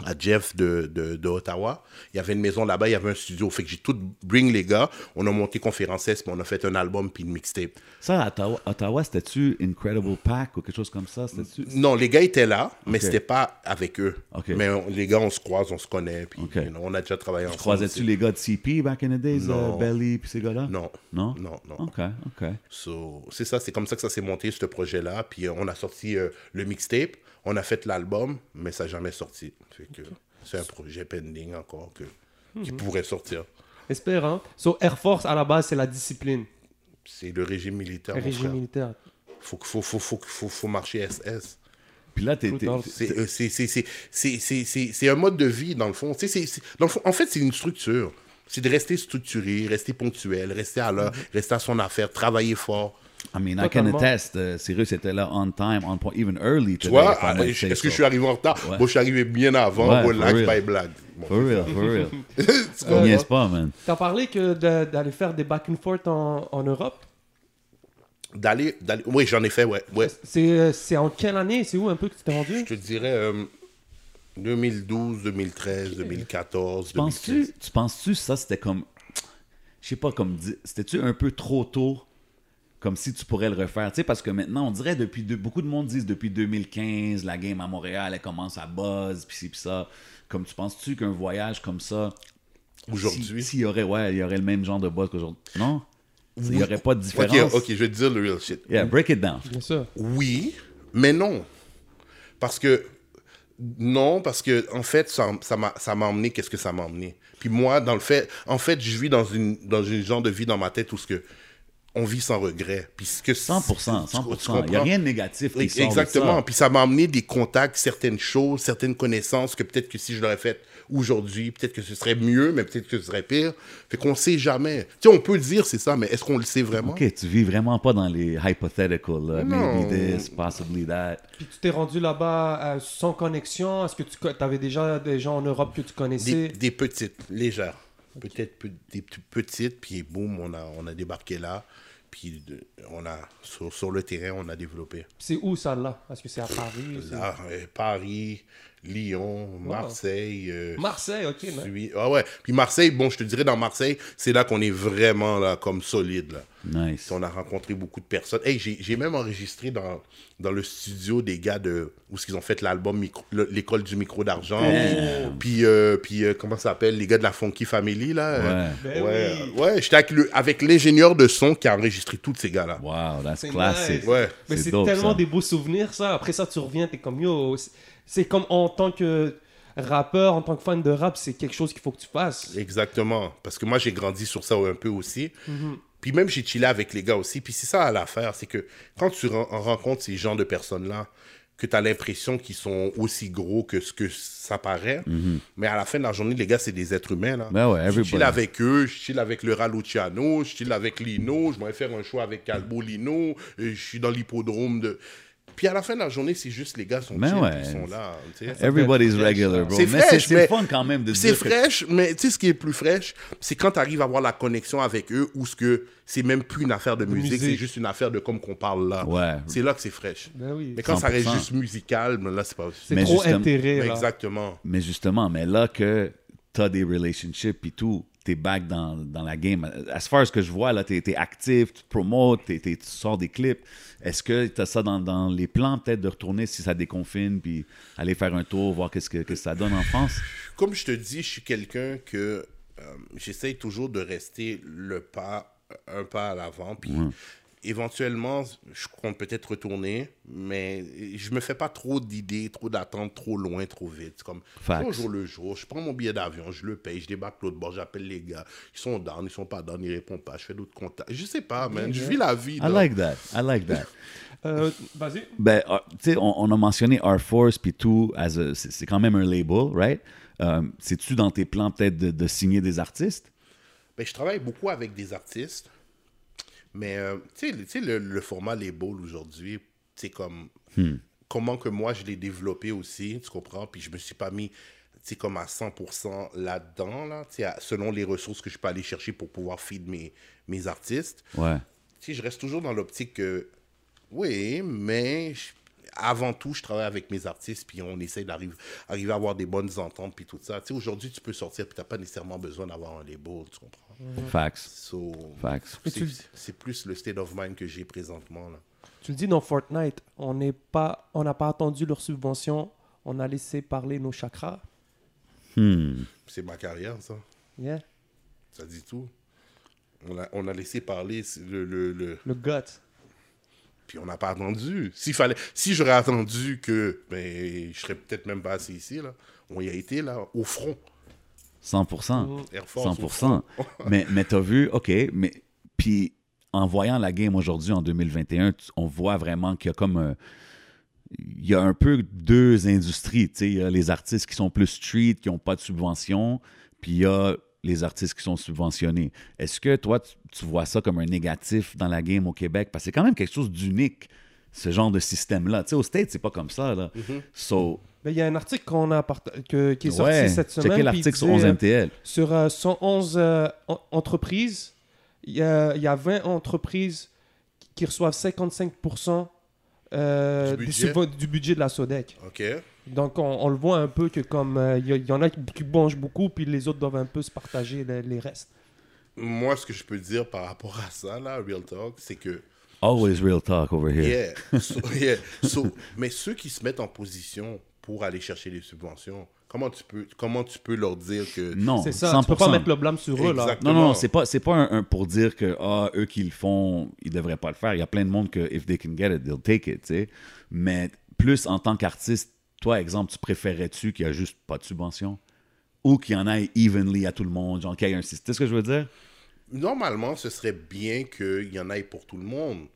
à Jeff de, de, de Ottawa. Il y avait une maison là-bas, il y avait un studio. Fait que j'ai tout bring les gars. On a monté Conférences, puis on a fait un album puis une mixtape. Ça, à Ottawa, Ottawa, c'était-tu Incredible Pack ou quelque chose comme ça? Non, les gars étaient là, mais Ok. c'était pas avec eux. Mais on- les gars, on se croise, on se connaît. Puis Ok. you know, on a déjà travaillé ensemble. croisais-tu les gars de CP back in the days, Non. euh, Belly puis ces gars-là? Non. Non? Non, non. OK, OK. So, c'est ça, c'est comme ça que ça s'est monté, ce projet-là. Puis euh, on a sorti euh, le mixtape, on a fait l'album, mais ça n'a jamais sorti. Fait que c'est un projet pending encore que, qui Mhm. pourrait sortir. Espère, hein. So, Air Force, à la base, c'est la discipline. C'est le régime militaire. mon régime frère. militaire. Faut, faut, faut, faut, faut, faut marcher SS. Puis là, t'es... T'es- le- C'est c'est- c'est- c'est- c'est- c'est- c'est- c'est un mode de vie, dans le fond. Dans le fond, en fait, c'est une structure. C'est de rester structuré, rester ponctuel, rester à l'heure, rester à son affaire, travailler fort. I mean, I can Totalement. attest. euh, Cyrus était là on time, on point, even early. Tu today, vois, ah, est-ce que so. je suis arrivé en retard? Ouais. Moi, je suis arrivé bien avant, Ouais, relax, for real. by blague. Bon, For real, for real. tu Euh? Niaise pas, man. T'as parlé que de- d'aller faire des back and forth en, en Europe? D'aller, oui, j'en ai fait, ouais, ouais. C'est en quelle année? C'est où un peu que tu t'es rendu? Je te dirais euh, 2012, 2013, 2014, Tu penses-tu, 2015. tu penses-tu ça c'était comme, je sais pas, comme, c'était-tu un peu trop tôt, comme si tu pourrais le refaire, tu sais, parce que maintenant on dirait depuis, de- beaucoup de monde disent depuis 2015, la game à Montréal elle commence à buzz, puis ci, puis ça, comme tu penses-tu qu'un voyage comme ça, Aujourd'hui? si- s'il y aurait, ouais, il y aurait le même genre de buzz qu'aujourd'hui, non? Il Oui. n'y aurait pas de différence? Ok, ok, je vais te dire le real shit. Yeah, break it down. Oui, mais non. Parce que. Non, parce que, en fait, ça ça m'a ça m'a emmené, qu'est-ce que ça m'a emmené? Puis moi, dans le fait. En fait, je vis dans une, dans une genre de vie dans ma tête où ce que. On vit sans regret. Puis ce que 100%, tu- tu 100%. Il n'y a rien de négatif qui sort de Exactement. ça. Puis ça m'a amené des contacts, certaines choses, certaines connaissances que peut-être que si je l'aurais fait aujourd'hui, peut-être que ce serait mieux, mais peut-être que ce serait pire. Fait qu'on sait jamais. Tu sais, on peut le dire, c'est ça, mais est-ce qu'on le sait vraiment? Ok, tu vis vraiment pas dans les hypothetical, là, Non. maybe this, possibly that. Puis tu t'es rendu là-bas euh, sans connexion? Est-ce que tu avais déjà des gens en Europe que tu Des, connaissais des petites, légères. Peut-être pe- des petites, puis boum, on a, on a débarqué là. Puis on a, sur, sur le terrain, on a développé. C'est où ça là? Est-ce que c'est à Paris? Là, euh, Paris, Lyon, Marseille. euh, Marseille, ok. non? Suis- Ah ouais. Puis Marseille, bon, je te dirais, dans Marseille, c'est là qu'on est vraiment là, comme solide. Là. Nice. On a rencontré beaucoup de personnes. Hey, j'ai j'ai même enregistré dans, dans le studio des gars de où ils ont fait l'album l'école du micro d'argent. Puis euh, puis euh, comment ça s'appelle? Les gars de la Funky Family là. euh, Ben ouais, oui. ouais, j'étais avec le- avec l'ingénieur de son qui a enregistré tous ces gars là. Wow, that's C'est classic. nice. Ouais. Mais C'est tellement ça. des beaux souvenirs, ça. Après ça, tu reviens, t'es comme yo. C'est- comme en tant que rappeur, en tant que fan de rap, c'est quelque chose qu'il faut que tu fasses. Exactement. Parce que moi, j'ai grandi sur ça un peu aussi. Mhm. Puis même, j'ai chillé avec les gars aussi. Puis c'est ça à l'affaire, c'est que quand tu ren- rencontres ces gens de personnes-là, que tu as l'impression qu'ils sont aussi gros que ce que ça paraît. Mais à la fin de la journée, les gars, c'est des êtres humains. Là. Mhm. Ben ouais, je chill avec eux, je chill avec le Luciano, je chill avec Lino, je vais faire un show avec Calbo Lino, je suis dans l'hippodrome de... Puis à la fin de la journée, c'est juste les gars sont Ben chill, ouais. ils sont là. tu. Everybody's regular, bro. C'est fraîche, c'est fun quand même de C'est que- fraîche, mais tu sais ce qui est plus fraîche, c'est quand tu arrives à avoir la connexion avec eux ou ce que c'est même plus une affaire de musique, musique. c'est juste une affaire de comme qu'on parle là. Ouais. C'est là que c'est fraîche. Ben oui. Mais quand ça reste 100%. juste musical, ben là c'est pas C'est trop justement- intérêt. Là. Exactement. Mais justement, mais là que t'as des relationships et tout, t'es back dans, dans la game. As far as que je vois, là, t'es es actif, tu promotes, t'es- t'es- tu sors des clips. Est-ce que t'as ça dans, dans les plans, peut-être, de retourner si ça déconfine, puis aller faire un tour, voir qu'est-ce que, que ça donne en France? Comme je te dis, je suis quelqu'un que euh, j'essaye toujours de rester le pas, un pas à l'avant. Puis éventuellement, je compte peut-être retourner, mais je me fais pas trop d'idées, trop d'attentes, trop loin, trop vite. C'est comme au jour le jour. Je prends mon billet d'avion, je le paye, je débarque l'autre bord, j'appelle les gars. Ils sont down, ils sont pas down, ils répondent pas. Je fais d'autres contacts. Je sais pas, man. Je vis la vie. I like that. I like that. Euh, Vas-y. Ben, euh, tu sais, on, on a mentionné Air Force puis tout, as a- c'est quand même un label, right? Euh, C'est-tu dans tes plans peut-être de, de signer des artistes? Ben, je travaille beaucoup avec des artistes, mais euh, tu sais, le- le, format label aujourd'hui, c'est comme comment que moi je l'ai développé aussi, tu comprends? Puis je me suis pas mis. c'est comme à 100% là-dedans, là, tu sais, à- selon les ressources que je peux aller chercher pour pouvoir feed mes, mes artistes. Ouais. Je reste toujours dans l'optique que, oui, mais je- avant tout, je travaille avec mes artistes, puis on essaie d'arriver arriver à avoir des bonnes ententes, puis tout ça. Tu sais, aujourd'hui, tu peux sortir, puis tu n'as pas nécessairement besoin d'avoir un label, tu comprends? Facts. So, Facts. Mais c'est plus le state of mind que j'ai présentement, là. Tu le dis dans Fortnite, on n'est pas, on n'a pas attendu leur subvention, on a laissé parler nos chakras. Hmm. C'est ma carrière, ça. Yeah. Ça dit tout. On a, on a laissé parler le, le, le- Le gut. Puis on n'a pas attendu. S'il fallait, si j'aurais attendu que, ben, je serais peut-être même pas assis ici, là. On y a été, là, au front. 100%. Air Force, au 100%. mais mais tu as vu, OK, mais puis en voyant la game aujourd'hui en 2021, tu- on voit vraiment qu'il y a comme un, il y a un peu deux industries, tu sais, il y a les artistes qui sont plus street, qui n'ont pas de subvention, puis il y a les artistes qui sont subventionnés. Est-ce que toi, tu, tu vois ça comme un négatif dans la game au Québec? Parce que c'est quand même quelque chose d'unique, ce genre de système-là. Tu sais, au States, c'est pas comme ça, là. So, Mais il y a un article qu'on a que- qui est sorti ouais, cette semaine. l'article sur disait, 11 euh, MTL. Sur euh, 111 euh, en- entreprises, il y, a, il y a 20 entreprises qui reçoivent 55% euh, Du budget. du budget de la SODEC. OK. Donc, on, on le voit un peu que comme euh, il y, en a qui, qui mangent beaucoup, puis les autres doivent un peu se partager les, les restes. Moi, ce que je peux dire par rapport à ça, là, Real Talk, c'est que Always real talk over here. Yeah. So- yeah. So, mais ceux qui se mettent en position pour aller chercher les subventions, comment tu peux, comment tu peux leur dire que... Non, C'est ça, 100%. tu peux pas mettre le blâme sur eux, là. Non, non, c'est pas, c'est pas un, un pour dire que ah, eux qui le font, ils devraient pas le faire. Il y a plein de monde que if they can get it, they'll take it, tu sais. Mais plus en tant qu'artiste, toi, exemple, tu préférais-tu qu'il y a juste pas de subvention? Ou qu'il y en ait evenly à tout le monde, genre qu'il y ait un système? Tu sais ce que je veux dire? Normalement, ce serait bien qu'il y en ait pour tout le monde.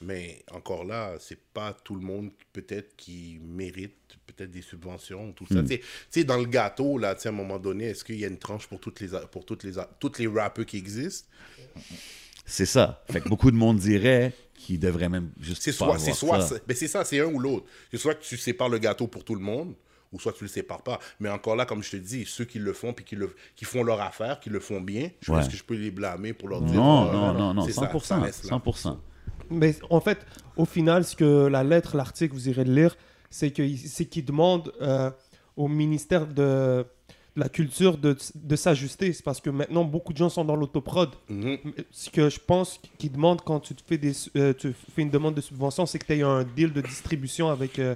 Mais encore là, c'est pas tout le monde peut-être qui mérite peut-être des subventions, tout ça. Tu sais- tu sais, dans le gâteau, là, à un moment donné, est-ce qu'il y a une tranche pour toutes les, pour toutes les, toutes les rappeurs qui existent? C'est ça. Fait que beaucoup de monde dirait qu'ils devraient même juste C'est soit, c'est soit, ça. c'est- mais c'est ça, c'est un ou l'autre. C'est soit que tu sépares le gâteau pour tout le monde, ou soit tu le sépares pas. Mais encore là, comme je te dis, ceux qui le font puis qui, le, qui font leur affaire, qui le font bien, je Ouais. pense que je peux les blâmer pour leur dire. Non, ah, non, non, non, c'est ça, 100%. ça là. 100%. Mais en fait, au final, ce que la lettre, l'article, vous irez le lire, c'est que- c'est qu'il demande euh, au ministère de la Culture de, de s'ajuster. C'est parce que maintenant, beaucoup de gens sont dans l'autoprod. Mhm. Ce que je pense qu'ils demandent quand tu, te fais des, euh, tu fais une demande de subvention, c'est que tu aies un deal de distribution avec euh,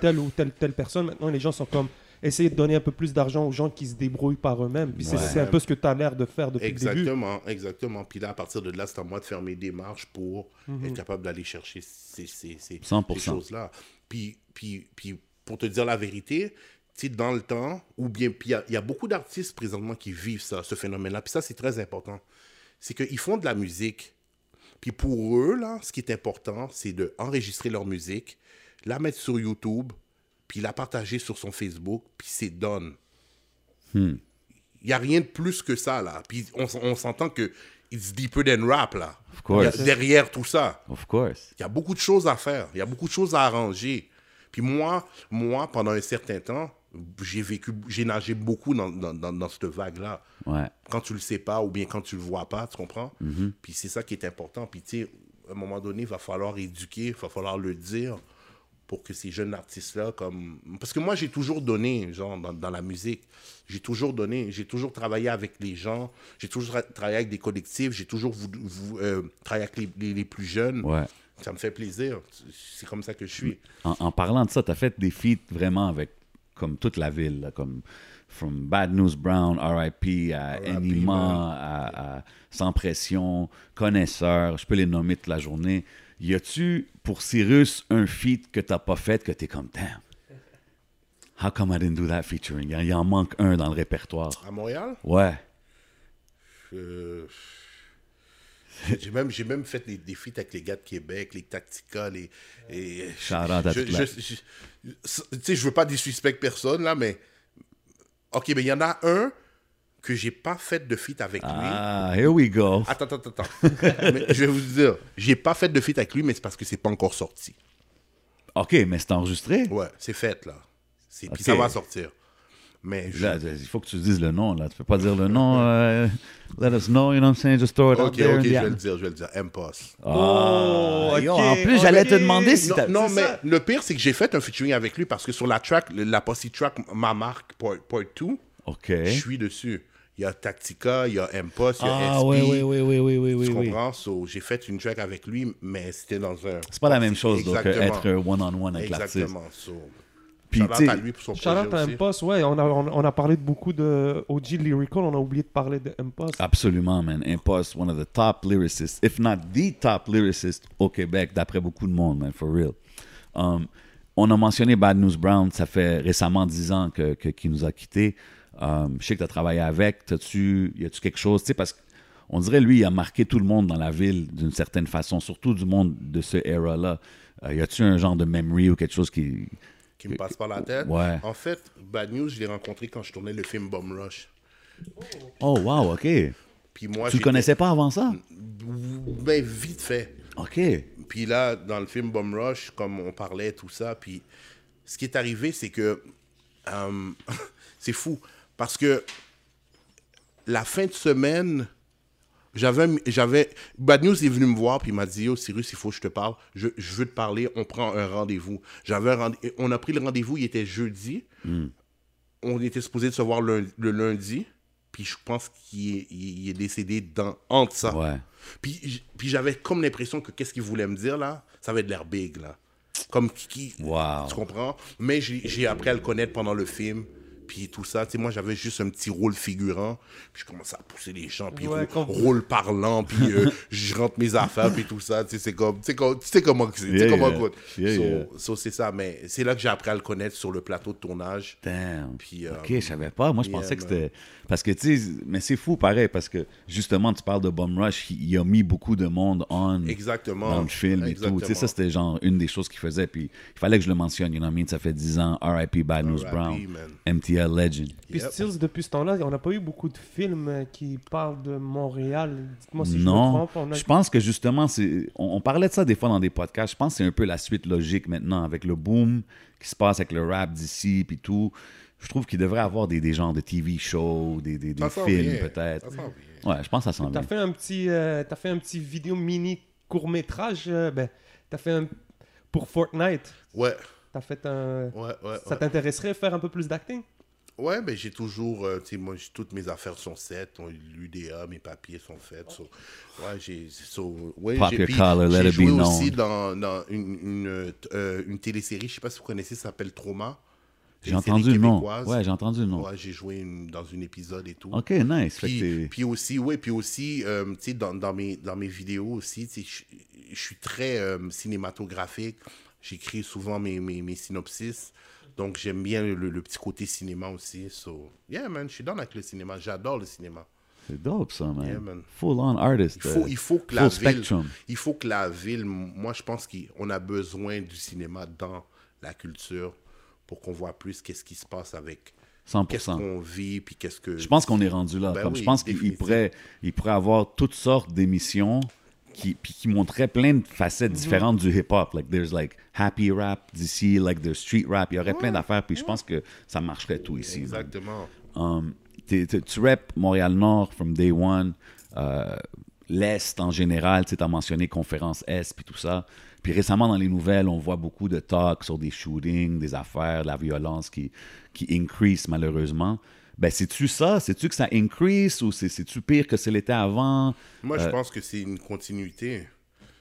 telle, ou telle, telle personne. Maintenant, les gens sont comme essayer de donner un peu plus d'argent aux gens qui se débrouillent par eux-mêmes. Puis c'est- Ouais. c'est un peu ce que tu as l'air de faire depuis le début. Exactement, exactement. Puis là, à partir de là, c'est à moi de faire mes démarches pour Mhm. être capable d'aller chercher ces, ces, ces, 100%. ces choses-là. Puis, puis, puis, pour te dire la vérité, sais, dans le temps, ou bien, puis il y a- il y, a beaucoup d'artistes présentement qui vivent ça, ce phénomène-là. Puis ça, c'est très important. C'est qu'ils font de la musique. Puis pour eux, là, ce qui est important, c'est d'enregistrer leur musique, la mettre sur YouTube, puis la partager sur son Facebook, puis c'est done. Il n'y a rien de plus que ça, là. Puis on, s'entend que it's deeper than rap, là. Of course. A- derrière tout ça, Of course. il y a beaucoup de choses à faire. Il y a beaucoup de choses à arranger. Puis moi, moi pendant un certain temps, j'ai vécu, j'ai nagé beaucoup dans, dans, dans, dans cette vague-là. Ouais. Quand tu le sais pas ou bien quand tu le vois pas, tu comprends? Puis c'est ça qui est important. Puis tu sais, à un moment donné, il va falloir éduquer, il va falloir le dire pour que ces jeunes artistes-là, comme... Parce que moi, j'ai toujours donné, genre, dans, dans la musique, j'ai toujours donné, j'ai toujours travaillé avec les gens, j'ai toujours tra- travaillé avec des collectifs, j'ai toujours voulu- vou- euh, travaillé avec les, les- les plus jeunes. Ouais. Ça me fait plaisir. C'est comme ça que je suis. En, en parlant de ça, tu as fait des feats vraiment avec comme toute la ville, là, comme From Bad News Brown, RIP, à à, à Sans Pression, Connaisseur, je peux les nommer toute la journée. Y a-tu pour Cyrus un feat que t'as pas fait que t'es comme damn? How come I didn't do that featuring? Il en manque un dans le répertoire. À Montréal, Ouais. euh, j'ai même, j'ai même fait des, des feats avec les gars de Québec, les Tactica, les... et- je, je- je- tu sais, je veux pas disrespect personne, là, mais... OK, mais il y en a un que j'ai pas fait de feat avec lui. Ah, here we go. Attends, attends, attends. Mais je vais vous dire, j'ai pas fait de feat avec lui, mais c'est parce que c'est pas encore sorti. OK, mais c'est enregistré? Ouais, c'est fait, là. C'est- Puis ça va sortir. Mais je- Là, il faut que tu dises le nom, là. Tu peux pas dire le nom. euh, let us know, you know what I'm saying? Just throw it out Ok, there. ok, je the vais le dire, je vais le dire. M-Post. Ah, Oh, yo, en plus, j'allais te demander si Non, t'as... non c'est mais ça. le pire, c'est que j'ai fait un featuring avec lui parce que sur la track, le- la posse track, ma marque, Part, part 2, OK. je suis dessus. Il y a Tactica, il y a M-Post, il y a Ah, SP. oui, oui, oui, oui, oui, oui, oui. Tu oui. comprends? So, j'ai fait une track avec lui, mais c'était dans un. C'est pas la même chose, donc, Exactement. être euh, one-on-one avec l'artiste. Exactement. So, Puis, à lui pour son Shout out projet à aussi. M-Post, ouais, on a, on, on a parlé de beaucoup de OG Lyrical, on a oublié de parler de M-Post. Absolument, man. Impost, one of the top lyricists, if not the top lyricist au Québec, d'après beaucoup de monde, man, for real. Um, on a mentionné Bad News Brown, ça fait récemment 10 ans que, que- qu'il nous a quittés. Um, je sais que tu as travaillé avec. T'as-tu, y a-tu quelque chose, tu sais, parce qu'on dirait, lui, il a marqué tout le monde dans la ville d'une certaine façon, surtout du monde de ce era-là. Euh, y a-tu un genre de memory ou quelque chose qui. Qui me passe par la tête. Ouais. En fait, Bad News, je l'ai rencontré quand je tournais le film Bomb Rush. Oh, wow, OK. Puis moi, Tu le connaissais pas avant ça? Ben, vite fait. OK. Puis là, dans le film Bomb Rush, comme on parlait, tout ça, puis ce qui est arrivé, c'est que euh, c'est fou. Parce que la fin de semaine, j'avais, j'avais, Bad News est venu me voir, puis il m'a dit, Yo, Cyrus, il faut que je te parle. Je, je veux te parler, on prend un rendez-vous. J'avais un rendez- on a pris le rendez-vous, il était jeudi. On était supposé de se voir le, le lundi. Puis je pense qu'il est, il est décédé dans, entre ça. Ouais. Puis, puis j'avais comme l'impression que qu'est-ce qu'il voulait me dire là, ça va être l'air big là. Comme qui, Wow. tu comprends? Mais j'ai j'ai appris à le connaître pendant le film. Puis tout ça, tu sais, moi j'avais juste un petit rôle figurant. Puis je commençais à pousser les gens, puis Ouais, rô- comme- rôle parlant, puis euh, je rentre mes affaires, puis tout ça. Tu sais, c'est comme, tu sais comme- tu sais comment c'est, tu sais Yeah, comment yeah. Yeah, So- so c'est ça, mais c'est là que j'ai appris à le connaître sur le plateau de tournage. Damn. Puis, euh, ok, je savais pas. Moi, je pensais que c'était. Parce que, tu sais, mais c'est fou pareil, parce que justement, tu parles de Bum Rush, il, a mis beaucoup de monde on Exactement. dans le film et tout. Tu sais, Exactement. ça, c'était genre une des choses qu'il faisait. Puis il fallait que je le mentionne, you know what I mean? Ça fait 10 ans, RIP Bad News Brown, Legend. Puis Yep. Stills, depuis ce temps-là, on n'a pas eu beaucoup de films euh, qui parlent de Montréal. Dites-moi si je me non, trompe. A- je pense que justement, c'est, on, on parlait de ça des fois dans des podcasts. Je pense que c'est un peu la suite logique maintenant avec le boom qui se passe avec le rap d'ici puis tout. Je trouve qu'il devrait avoir des, des genres de TV shows, des, des, films peut-être. Ouais, je pense que ça s'en T'as vient. fait un petit, euh, t'as fait un petit vidéo mini court métrage. ben, t'as fait un pour Fortnite. Ouais, T'as fait un. ouais, ouais. Ça ouais. t'intéresserait faire un peu plus d'acting? Ouais, ben j'ai toujours, euh, tu sais, moi, toutes mes affaires sont faites, l'UDA, mes papiers sont faits. so, ouais, j'ai, so, ouais, Pop j'ai, your puis collar, let j'ai it be joué aussi dans, dans une, une, euh, une télésérie, je sais pas si vous connaissez, ça s'appelle Trauma. J'ai Télésérie entendu le nom. Ouais, j'ai entendu le nom. Ouais, j'ai joué une- dans un épisode et tout. Ok, nice. Puis, puis aussi, oui, puis aussi, euh, tu sais, dans, dans, mes, dans mes vidéos aussi, tu sais, je, suis très euh, cinématographique. J'écris souvent mes, mes, mes synopsis. Donc, j'aime bien le, le petit côté cinéma aussi. So, yeah, man, je suis dans avec le cinéma. J'adore le cinéma. c'est dope ça, man. Yeah, man. Full on artist. Il faut, euh, il faut que la ville, il faut que la ville, moi, je pense qu'on a besoin du cinéma dans la culture pour qu'on voit plus qu'est-ce qui se passe avec, 100%. qu'est-ce qu'on vit, puis qu'est-ce que... Je pense qu'on est rendu là. Ben Comme oui, je pense qu'il pourrait, il pourrait avoir toutes sortes d'émissions qui, puis qui montraient plein de facettes différentes du hip-hop. Like, there's like happy rap d'ici, like there's street rap. Il y aurait plein d'affaires, puis je pense que ça marcherait tout ici. Exactement. Um, tu rap Montréal-Nord from day one, euh, l'Est en général, tu as mentionné conférence Est puis tout ça. Puis récemment, dans les nouvelles, on voit beaucoup de talks sur des shootings, des affaires, de la violence qui, qui increase malheureusement. Ben, c'est-tu ça? C'est-tu que ça increase ou c'est- c'est-tu pire que ce l'était avant? Moi, Euh, je pense que c'est une continuité.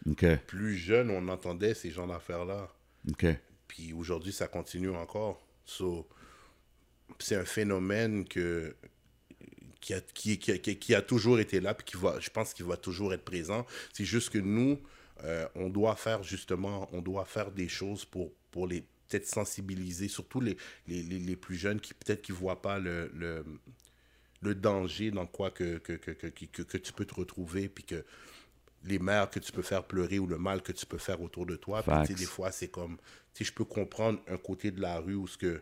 OK, Plus jeune, on entendait ces genres d'affaires-là. OK. Puis aujourd'hui, ça continue encore. So, c'est un phénomène que, qui, a, qui, qui, qui- qui a toujours été là, puis qui va, je pense qu'il va toujours être présent. C'est juste que nous, euh, on doit faire justement, on doit faire des choses pour, pour les peut-être sensibiliser, surtout les, les, les, les plus jeunes qui peut-être qui voient pas le, le, le danger dans quoi que, que, que, que, que, tu peux te retrouver, puis que les mères que tu peux faire pleurer ou le mal que tu peux faire autour de toi. Puis, des fois, c'est comme, sais, je peux comprendre un côté de la rue où ce que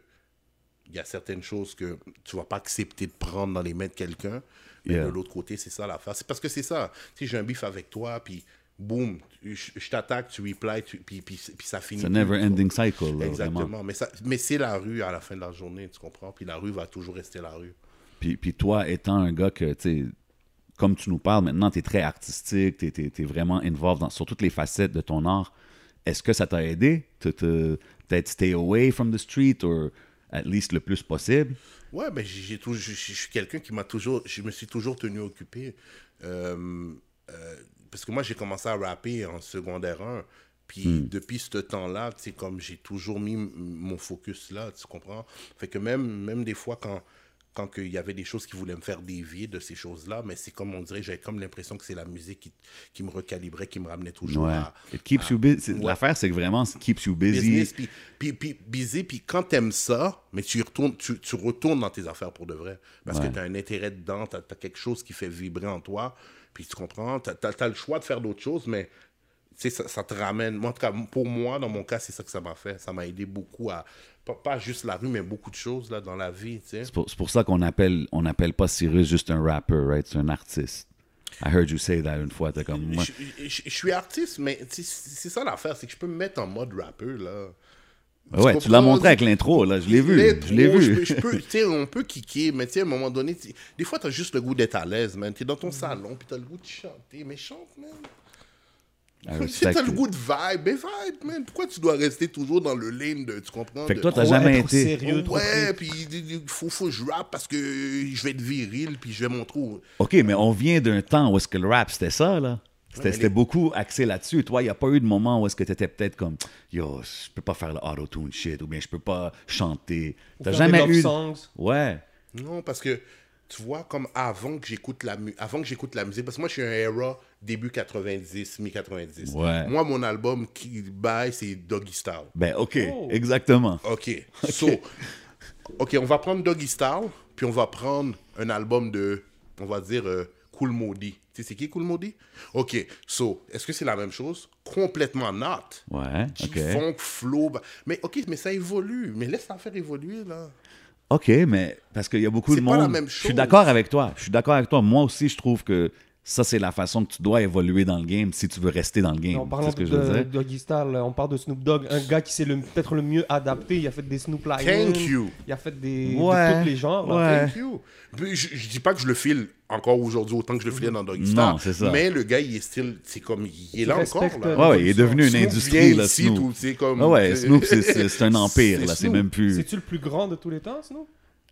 il y a certaines choses que tu vas pas accepter de prendre dans les mains de quelqu'un. Mais Yeah. de l'autre côté, c'est ça l'affaire. C'est parce que c'est ça. Sais, j'ai un bif avec toi, puis boum, je, t'attaque, tu replies, tu- puis, puis, puis ça finit. C'est un plus, never tu ending cycle. là, vraiment. Exactement. Mais, ça- mais c'est la rue à la fin de la journée, tu comprends? Puis la rue va toujours rester la rue. Puis, puis toi, étant un gars que, tu sais, comme tu nous parles maintenant, tu es très artistique, tu es, vraiment involved dans, sur toutes les facettes de ton art. Est-ce que ça t'a aidé? Peut-être stay away from the street or at least le plus possible? Ouais, ben j'ai je suis quelqu'un qui m'a toujours, je me suis toujours tenu occupé. Euh, euh, parce que moi, j'ai commencé à rapper en secondaire 1. Puis depuis ce temps-là, tu sais, comme j'ai toujours mis mon focus là, tu comprends? Fait que même, même des fois, quand quand il y avait des choses qui voulaient me faire dévier de ces choses-là, mais c'est comme on dirait, j'avais comme l'impression que c'est la musique qui, qui me recalibrait, qui me ramenait toujours Ouais. à, It keeps you busy. L'affaire, c'est que vraiment, it keeps you busy. business, puis, puis, puis busy, puis quand t'aimes ça, mais tu, retournes, tu, tu retournes dans tes affaires pour de vrai. Parce Ouais. que tu as un intérêt dedans, tu as, quelque chose qui fait vibrer en toi, puis tu comprends, tu as, le choix de faire d'autres choses, mais sais, ça, ça te ramène. Moi, en tout cas, pour moi, dans mon cas, c'est ça que ça m'a fait. Ça m'a aidé beaucoup à, pas, pas juste la rue, mais beaucoup de choses là, dans la vie, tu. C'est pour, ça qu'on appelle, on appelle pas Cyrus juste un rapper, right? C'est un artiste. I heard you say that une fois. T'es comme, moi, Je, je- je suis artiste, mais tu c'est ça l'affaire, c'est que je peux me mettre en mode rappeur, là. ouais, tu l'as montré avec l'intro, là. Je l'ai vu. Je l'ai Je vu. je peux- tu sais, on peut kicker, mais tu sais, à un moment donné, tu- des fois, tu as juste le goût d'être à l'aise, man. Tu es dans ton salon, puis tu as le goût de chanter. Mais chante, man. I Tu respect as le goût de vibe, mais vibe, man. Pourquoi tu dois rester toujours dans le lane de. Tu comprends? Fait que toi, t'as jamais été. sérieux, Ouais, puis il faut, faut que je rappe parce que je vais être viril, puis je vais montrer. OK, mais on vient d'un temps où est-ce que le rap, c'était ça, là. C'était les- beaucoup axé là-dessus. Toi, il n'y a pas eu de moment où est-ce que tu étais peut-être comme Yo, je peux pas faire le auto-tune shit ou bien je peux pas chanter. T'as jamais eu. songs. Ouais. Non, parce que tu vois, comme avant que j'écoute la, mu- avant que j'écoute la musique, parce que moi, je suis un era début 90, mi-90. Ouais. Moi, mon album qui baille, c'est Doggy Style. Ben, OK, Oh. exactement. OK. So, OK, on va prendre Doggy Style, puis on va prendre un album de, on va dire, euh, Cool Maudit. Tu sais, c'est qui Cool Maudit? OK. So, est-ce que c'est la même chose? Complètement not. Ouais, OK. G-funk, flow. bah- Mais OK, mais ça évolue. Mais laisse la faire évoluer, là. OK, mais parce qu'il y a beaucoup de C'est monde. pas la même Je suis chose. d'accord avec toi. Je suis d'accord avec toi. Moi aussi, je trouve que ça, c'est la façon que tu dois évoluer dans le game si tu veux rester dans le game. En parlant ce que je veux de dire. Doggy Style, on parle de Snoop Dogg, un gars qui s'est peut-être le mieux adapté. Il a fait des Snoop Lion. Thank you. Il a fait des, Ouais. de tous les genres. là. Ouais. Thank you. Puis, Je, je dis pas que je le file encore aujourd'hui autant que je le filais dans Doggy Non, Style. c'est ça. Mais le gars, il est still, c'est comme, il est là encore. Là. euh, Ouais, ouais, il est devenu une industrie, là, ici, Snoop. tout, c'est comme. Ah ouais, Snoop, c'est- c'est c'est un empire, C'est là. C'est même plus. C'est-tu le plus grand de tous les temps, Snoop?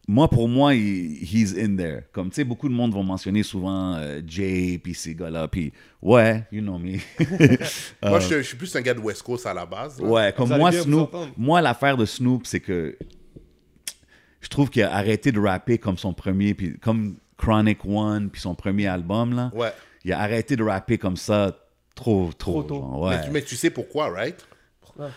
Moi, pour moi, il- he's in there. Comme, tu sais, beaucoup de monde vont mentionner souvent euh, Jay, puis ces gars-là, puis ouais, you know me. Moi, je, je suis plus un gars de West Coast à la base. là. ouais, comme moi, Snoop, moi, l'affaire de Snoop, c'est que je trouve qu'il a arrêté de rapper comme son premier, puis comme Chronic One, puis son premier album, là. Ouais. Il a arrêté de rapper comme ça trop, trop. Trop tôt. genre, ouais. Mais, tu- mais tu sais pourquoi, right? Pourquoi?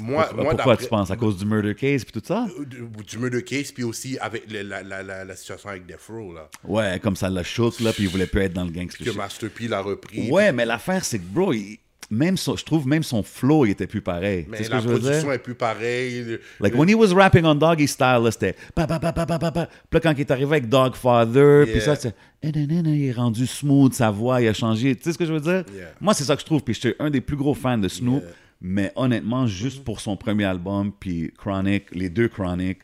Moi, Pourquoi, moi pourquoi d'après- tu penses? À cause du murder case, puis tout ça? du, du murder case, puis aussi avec le- la, la, la, la situation avec Death Row, là. Ouais, comme ça l'a shook, là, puis il voulait plus être dans le gangster Que. Master P l'a repris. Ouais, mais l'affaire, c'est que, bro, il- même son- je trouve même son flow, il était plus pareil. Mais la que je veux production est plus pareille. le- Like, when he was rapping on Doggy Style, c'était pa pa pa pa pa pa pa. Puis là, quand il est arrivé avec Dogfather, puis Yeah. ça, c'est eh, il est rendu smooth, sa voix, il a changé. Tu sais ce que je veux dire? Yeah. Moi, c'est ça que je trouve. Puis j'étais un des plus gros fans de Snoop. Yeah. Mais honnêtement, juste pour son premier album, puis Chronic, les deux Chronic,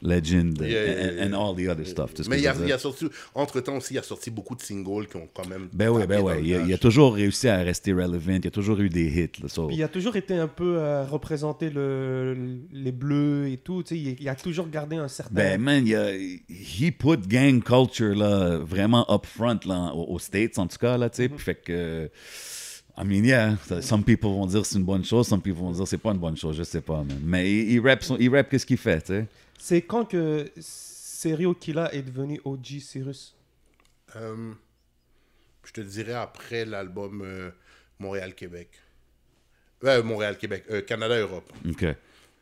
Legend, Yeah, yeah, and, yeah. and all the other stuff. Mais il a, il sorti, entre-temps aussi, il a sorti beaucoup de singles qui ont quand même... Ben oui, ben oui. Il, a- il a dash. toujours réussi à rester relevant. Il a toujours eu des hits. là, so- Puis il a toujours été un peu euh, représenté le, les bleus et tout. Tu sais, il, il a toujours gardé un certain. Ben, man, il a, he put gang culture là, vraiment up front là, aux, aux States, en tout cas. Là, tu sais. Puis fait que. I mean, yeah, some people vont dire c'est une bonne chose, some people vont dire c'est pas une bonne chose, je sais pas, man. Mais il, il rap, son- il rap qu'est-ce qu'il fait, tu sais? C'est quand que Serio Killa est devenu OG Cyrus? Euh, je te dirais après l'album euh, Montréal-Québec. Ouais, Montréal-Québec. Euh, Canada-Europe. OK.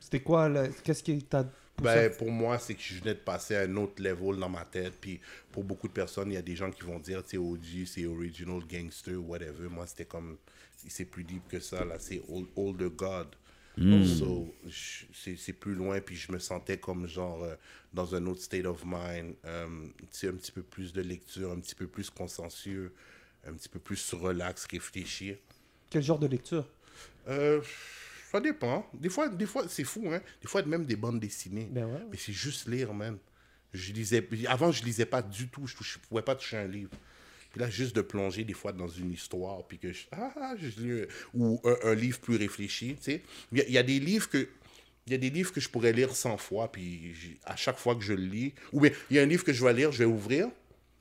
C'était quoi Qu'est-ce qui t'a. Ben, pour moi, c'est que je venais de passer à un autre level dans ma tête. Puis pour beaucoup de personnes, il y a des gens qui vont dire, sais, OG, c'est original gangster, whatever. Moi, c'était comme, c'est plus deep que ça, là. C'est old, older God. So, je- c'est c'est plus loin. Puis je me sentais comme genre euh, dans un autre state of mind. Tu sais, un petit peu plus de lecture, un petit peu plus consciencieux. un petit peu plus relax, réfléchir. Quel genre de lecture? Euh, ça dépend. Des fois, des fois c'est fou, hein. Des fois, même des bandes dessinées. Ben ouais. Mais c'est juste lire, man. Je lisais... Avant, je lisais pas du tout. Je ne pouvais pas toucher un livre. Puis là, juste de plonger des fois dans une histoire, puis que je... Ah, ah, je lis... Ou un, un livre plus réfléchi, tu sais. Il y, a- il y a des livres que... Il y a des livres que je pourrais lire 100 fois, puis à chaque fois que je le lis... Ou bien, il y a un livre que je vais lire, je vais ouvrir,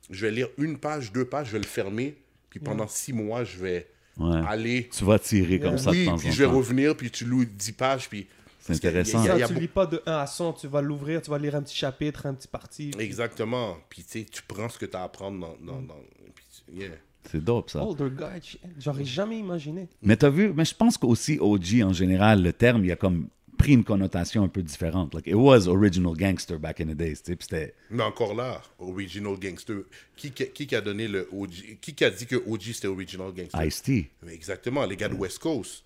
je vais lire une page, deux pages, je vais le fermer, puis pendant six mois, je vais Ouais. aller... Tu vas tirer comme ça de temps puis en je vais temps. revenir, puis tu loues 10 pages, puis... C'est intéressant. y a- y a tu lis pas de 1 à 100, tu vas l'ouvrir, tu vas lire un petit chapitre, un petit parti. puis- Exactement. Puis tu sais, tu prends ce que tu as à apprendre dans... dans, dans- puis tu- yeah. C'est dope, ça. Older guy, j'aurais jamais imaginé. Mais t'as vu, mais je pense qu'aussi OG en général, le terme, il a comme pris une connotation un peu différente. Like, it was original gangster back in the days, c'était... Mais encore là, Original Gangster, qui, qui, qui a donné le OG Qui qui a dit que OG c'était Original Gangster? Ice-T. Exactement, les gars de West Coast.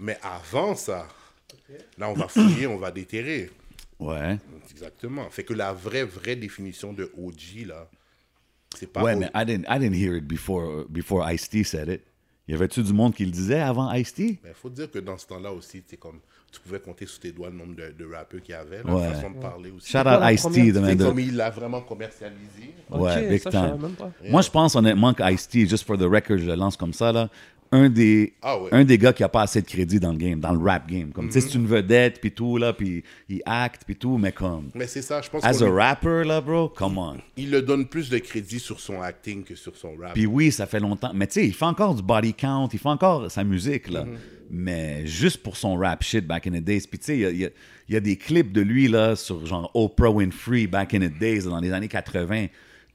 Mais avant ça, là, on va fouiller, on va déterrer. Ouais. Exactement. Fait que la vraie, vraie définition de OG, là, c'est pas. Ouais, mais I didn't, I didn't hear it before, before Ice-T said it. Y avait-tu du monde qui le disait avant Ice-T? Mais faut dire que dans ce temps-là aussi, c'est comme. Tu pouvais compter sous tes doigts le nombre de, de rappeurs qu'il y avait, la Ouais. façon de parler aussi. Shout out Ice-T. de comme il l'a vraiment commercialisé. Ouais, Ok, big ça, je savais time. même pas. Moi, je pense honnêtement que Ice-T, just for the record, je le lance comme ça, là, un des, Ah un des gars qui a pas assez de crédit dans le game, dans le rap game. Comme, tu sais, c'est une vedette, puis tout, là, puis il acte, puis tout, mais comme, Mais c'est ça, je pense as a lui- rapper, là, bro, come on. il le donne plus de crédit sur son acting que sur son rap. Puis oui, ça fait longtemps. Mais tu sais, il fait encore du body count, il fait encore sa musique, là. Mais juste pour son rap shit back in the days. Puis tu sais, il y a, il y a- il y a des clips de lui, là, sur genre Oprah Winfrey back in the days, dans les années 80.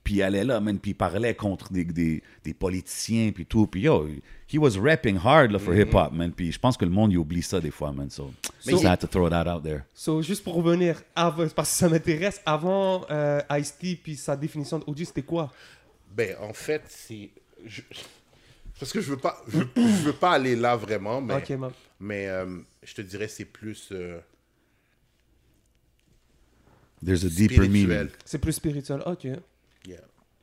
Puis il allait là, man, puis il parlait contre des, des, des politiciens, puis tout. Puis yo, he was rapping hard, là, for hip-hop, man. Puis je pense que le monde, il oublie ça des fois, man. So, just had to throw that out there. So, juste pour revenir, avant, parce que ça m'intéresse, avant euh, Ice-T puis sa définition de OG, c'était quoi? Ben, en fait, c'est. je- Parce que je veux pas, je, je veux pas aller là vraiment, mais, Ok, man. mais euh, je te dirais c'est plus euh, There's a deeper spirituel. meaning. C'est plus spirituel. Ok,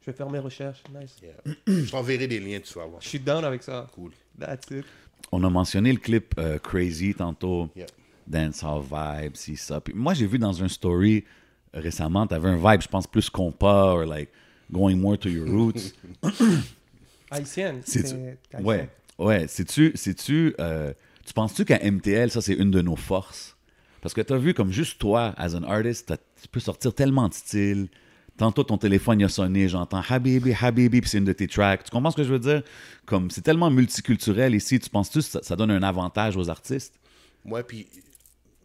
je vais faire mes recherches. Nice. yeah. je t'enverrai des liens, tu vas voir. Je suis down avec ça. Cool. That's it. On a mentionné le clip euh, Crazy tantôt. Yeah. Dancehall vibe, si ça. Puis moi, j'ai vu dans un story récemment, t'avais un vibe, je pense, plus compas, or like going more to your roots. Haïtienne. C'est ouais, ouais. C'est-tu, c'est-tu, euh, tu penses-tu qu'à MTL, ça, c'est une de nos forces? Parce que t'as vu, comme juste toi, as an artist, t'as- tu peux sortir tellement de styles. Tantôt, ton téléphone, il a sonné, j'entends Habibi, Habibi, puis c'est une de tes tracks. Tu comprends ce que je veux dire? Comme, c'est tellement multiculturel ici, tu penses-tu que ça, ça donne un avantage aux artistes? Moi, puis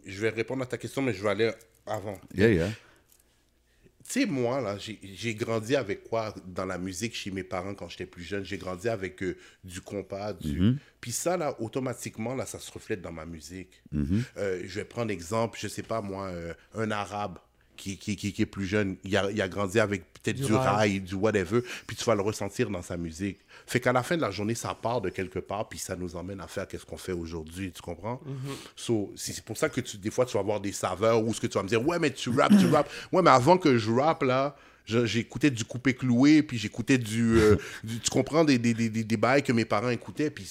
je vais répondre à ta question, mais je vais aller avant. Yeah, yeah. Tu sais, moi, là, j'ai grandi avec quoi dans la musique chez mes parents quand j'étais plus jeune? J'ai grandi avec euh, du compas, du... Puis ça, là, automatiquement, là, ça se reflète dans ma musique. Euh, je vais prendre exemple, je sais pas, moi, euh, un arabe qui, qui, qui, qui est plus jeune, il a, il a grandi avec peut-être Du du, rail. du whatever, puis tu vas le ressentir dans sa musique. Fait qu'à la fin de la journée, ça part de quelque part, puis ça nous emmène à faire qu'est-ce qu'on fait aujourd'hui, tu comprends? So, c'est c'est pour ça que tu, des fois, tu vas avoir des saveurs ou ce que tu vas me dire, ouais, mais tu rappes, tu rappes. Ouais, mais avant que je rappe, là, j'écoutais du coupé cloué, puis j'écoutais du, euh, du- Tu comprends, des, des, des, des, des bails que mes parents écoutaient, puis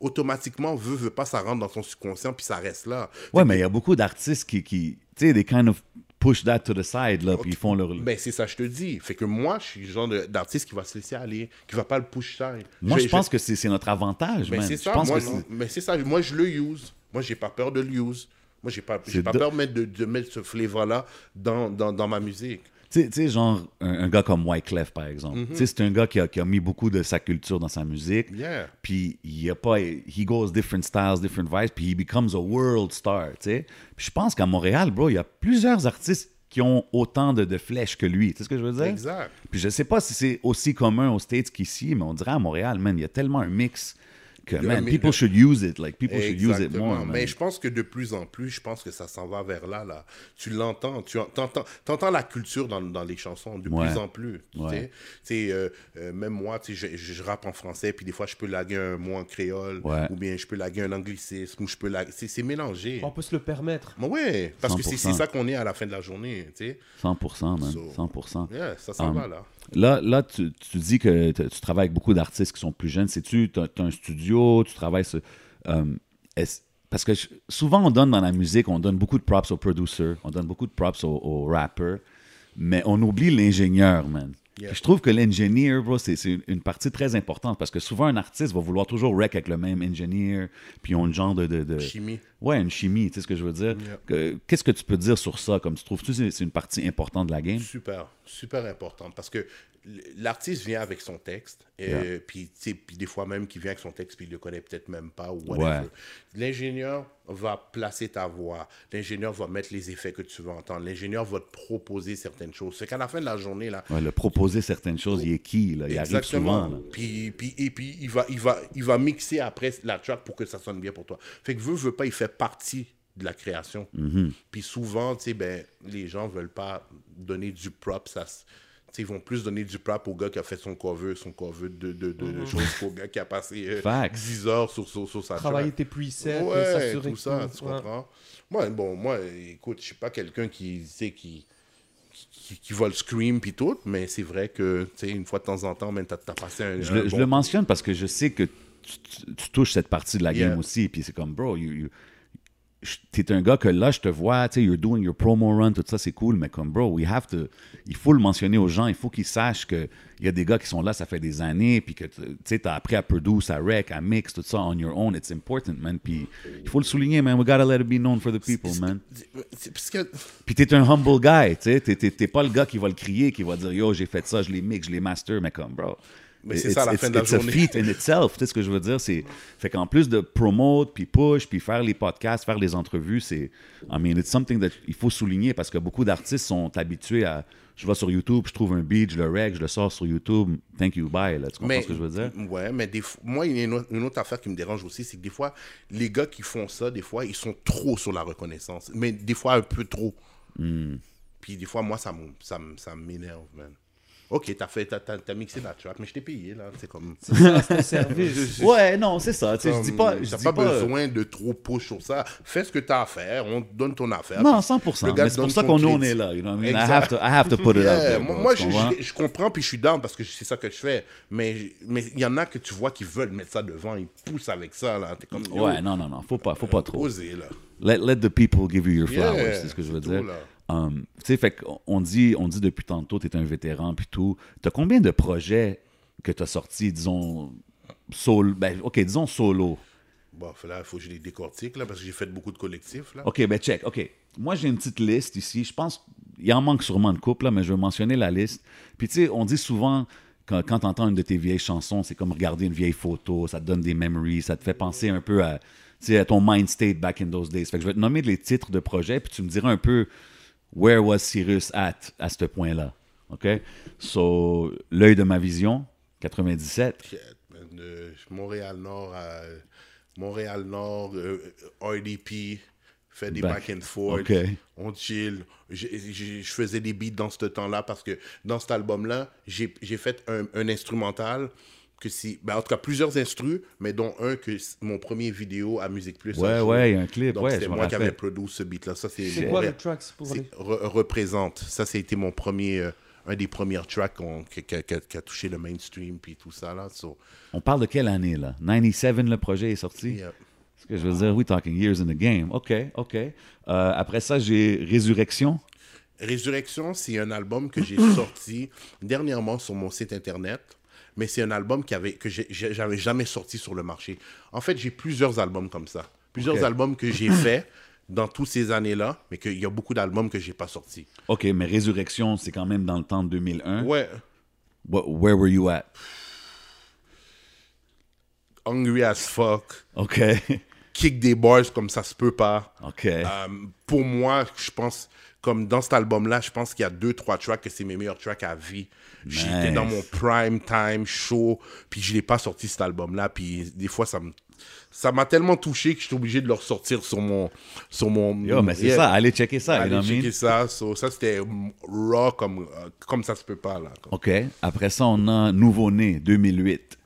automatiquement, veut, veut pas, ça rentre dans ton subconscient, puis ça reste là. Ouais, mais il y a beaucoup d'artistes qui, qui tu sais, they kind of push that to the side, là, puis ils font leur... Ben, c'est ça, je te dis. Fait que moi, je suis le genre d'artiste qui va se laisser aller, qui va pas le push side. Moi, je, pense que c'est notre avantage, Ben, man. c'est Je ça, pense moi, que non. c'est- Mais c'est ça, moi, je le use. Moi, j'ai pas peur de le use. Moi, j'ai pas, pas peur de mettre, de, de mettre ce flavor-là dans, dans, dans ma musique. Tu sais- genre, un, un gars comme Wyclef, par exemple. Mhm. Tu sais, c'est un gars qui a, qui a mis beaucoup de sa culture dans sa musique. Yeah. Puis, il a pas... He goes different styles, different vibes, puis he becomes a world star, tu sais. Puis je pense qu'à Montréal, bro, il y a plusieurs artistes qui ont autant de, de flèches que lui. Tu sais ce que je veux dire? Exact. Puis je sais pas si c'est aussi commun aux States qu'ici, mais on dirait à Montréal, man, il y a tellement un mix que, man, mais people le- should use it. Like, people should use it Exactement. more. man. Mais je pense que de plus en plus, je pense que ça s'en va vers là. là. Tu l'entends, tu entends, entends la culture dans, dans les chansons de Ouais. plus en plus. tu Ouais. sais. Euh, euh, même moi, tu sais, je, je rappe en français, puis des fois, je peux laguer un mot en créole, Ouais. ou bien je peux laguer un anglicisme, ou je peux laguer... C'est c'est mélangé. On peut se le permettre. Mais ouais, parce que c'est 100%. c'est ça qu'on est à la fin de la journée. Tu sais. 100%, man. So- 100%. Yeah, ça s'en Um, va là. Là, là tu, dis que tu travailles avec beaucoup d'artistes qui sont plus jeunes. Sais-tu, tu as, un studio, tu travailles sur. euh, est-ce- parce que souvent, on donne dans la musique, on donne beaucoup de props aux producers, on donne beaucoup de props aux, aux rappers, mais on oublie l'ingénieur, man. Yeah. Je trouve que l'ingénieur, bro, c'est une partie très importante parce que souvent, un artiste va vouloir toujours rec avec le même ingénieur, puis ils ont une genre de. de- de- Chimie. Ouais, une chimie, tu sais ce que je veux dire? Yeah. Qu'est-ce que tu peux dire sur ça? Comme tu trouves-tu que c'est une partie importante de la game? Super, super important parce que l'artiste vient avec son texte, et Yeah. puis, puis des fois même qu'il vient avec son texte, puis il le connaît peut-être même pas ou whatever. Ouais. L'ingénieur va placer ta voix, l'ingénieur va mettre les effets que tu veux entendre, l'ingénieur va te proposer certaines choses. C'est qu'à la fin de la journée, là, Ouais, le proposer certaines choses, il est qui? Là? Il arrive souvent. là. Puis, puis, et puis, il va, il, va, il va mixer après la track pour que ça sonne bien pour toi. Fait que veut, veut pas, il fait partie de la création. Mm-hmm. Puis souvent, tu sais, ben, les gens veulent pas donner du prop. Ça, s- tu sais, ils vont plus donner du prop au gars qui a fait son cover, son cover de, de, de, de choses qu'au gars qui a passé euh, Facts. 10 heures sur, sur, sur sa Travailler tes et Ouais, tout ça, tout- tu ouais. comprends? Moi, bon, moi, écoute, je suis pas quelqu'un qui, qui, qui, qui va le scream puis tout, mais c'est vrai que, tu sais, une fois de temps en temps, même, t'as as passé un, Je, un le, je bon le mentionne parce que je sais que tu, tu- tu touches cette partie de la game aussi. Puis c'est comme, bro, you, you- t'es un gars que là, je te vois, tu sais, you're doing your promo run, tout ça, c'est cool, mais comme, bro, we have to, il faut le mentionner aux gens, il faut qu'ils sachent qu'il y a des gars qui sont là, ça fait des années, puis que, tu sais, t'as appris à produce, à rec, à mix, tout ça on your own, it's important, man. Puis il faut le souligner, man, we gotta let it be known for the people, man. Que Puis t'es un humble guy, tu sais. T'es pas le gars qui va le crier, qui va dire yo, j'ai fait ça, je l'ai mix, je l'ai master, mais comme, bro. Mais c'est it's- ça, à la it's- fin de la it's a journée. feat in itself, tu sais ce que je veux dire? C'est, fait qu'en plus de promote, puis push, puis faire les podcasts, faire les entrevues, c'est, I mean, it's something that il faut souligner parce que beaucoup d'artistes sont habitués à, je vais sur YouTube, je trouve un beat, je le reg, je le sors sur YouTube, thank you, bye, là. Tu comprends ce que je veux dire? Ouais, mais des fois, moi, il y a une autre, une autre affaire qui me dérange aussi, c'est que des fois, les gars qui font ça, des fois, ils sont trop sur la reconnaissance. Mais des fois, un peu trop. Hmm. Puis des fois, moi, ça ça m'énerve, man. Ok, t'as fait, t'as, t'as- t'as mixé la track, mais je t'ai payé, là. C'est comme. C'est ça, c'est un service. Ouais, non, c'est ça, tu sais, je dis pas, je T'as dis pas, pas, besoin de trop push sur ça. Fais ce que t'as à faire, on te donne ton affaire. non, puis 100%, le gars mais c'est pour ça qu'on on est là, you know what I mean? I have to, I have to put it out there, moi, je, comprends? je- je comprends puis je suis down parce que c'est ça que je fais. Mais mais il y en a que tu vois qui veulent mettre ça devant, ils poussent avec ça là. T'es comme Ouais, non, non, non, faut pas, faut pas trop. osez, là. Let, let the people give you your flowers, Yeah, c'est ce que je veux dire. tout. Um, tu sais, fait qu'on- on dit, on dit depuis tantôt, tu es un vétéran, puis tout. Tu as combien de projets que tu as sortis, disons, solo, ben, ok, disons solo? Bon, là, il faut que je les décortique là parce que j'ai fait beaucoup de collectifs là. Ok, ben check, ok. Moi, j'ai une petite liste ici. Je pense, il en manque sûrement de couple, là, mais je vais mentionner la liste. Puis tu sais, on dit souvent, quand, quand tu entends une de tes vieilles chansons, c'est comme regarder une vieille photo, ça te donne des memories, ça te fait penser un peu à, à ton mind state back in those days. Fait que je vais te nommer les titres de projets, puis tu me diras un peu where was Cyrus at à ce point-là? OK? So, L'œil de ma vision, 97. Shit, man, euh, Montréal-Nord à Montréal-Nord, euh, RDP, fait des Back. back, and forth, Ok. on chill. Je faisais des beats dans ce temps-là parce que dans cet album-là, j'ai j'ai fait un, un instrumental que si, ben, en tout cas plusieurs instrus, mais dont un que mon premier vidéo à Musique Plus. Ouais, ouais, il y a un clip, Donc ouais, me moi qui avais produit ce beat-là. Ça c'est C'est quoi le track c'est pour c'est les- re- représente. Ça, c'était mon premier, euh, un des premiers tracks qui, a- touché le mainstream puis tout ça là. So, On parle de quelle année, là? 97, le projet est sorti? yeah. Ce que je veux dire, we talking years in the game. OK, OK. Euh, après ça, j'ai Résurrection. Résurrection, c'est un album que j'ai sorti dernièrement sur mon site internet, mais c'est un album qui avait, que j'avais jamais sorti sur le marché. En fait, j'ai plusieurs albums comme ça. Plusieurs albums que j'ai faits dans toutes ces années-là, mais qu'il y a beaucoup d'albums que j'ai pas sortis. OK, mais Résurrection, c'est quand même dans le temps de 2001. Ouais. Wh- where were you at? Hungry as fuck. OK. Kick des bars comme ça se peut pas. OK. Euh, pour moi, je pense, comme dans cet album-là, je pense qu'il y a deux, trois tracks que c'est mes meilleurs tracks à vie. J'étais dans mon prime time show, puis je l'ai pas sorti cet album-là, puis des fois, ça me ça m'a tellement touché que j'étais obligé de le ressortir sur mon sur mon Yo, mais c'est ça, allez checker ça, Allez checker ça. So, ça, c'était raw comme, euh, comme ça se peut pas, là. Comme- OK. Après ça, on a Nouveau-né, 2008.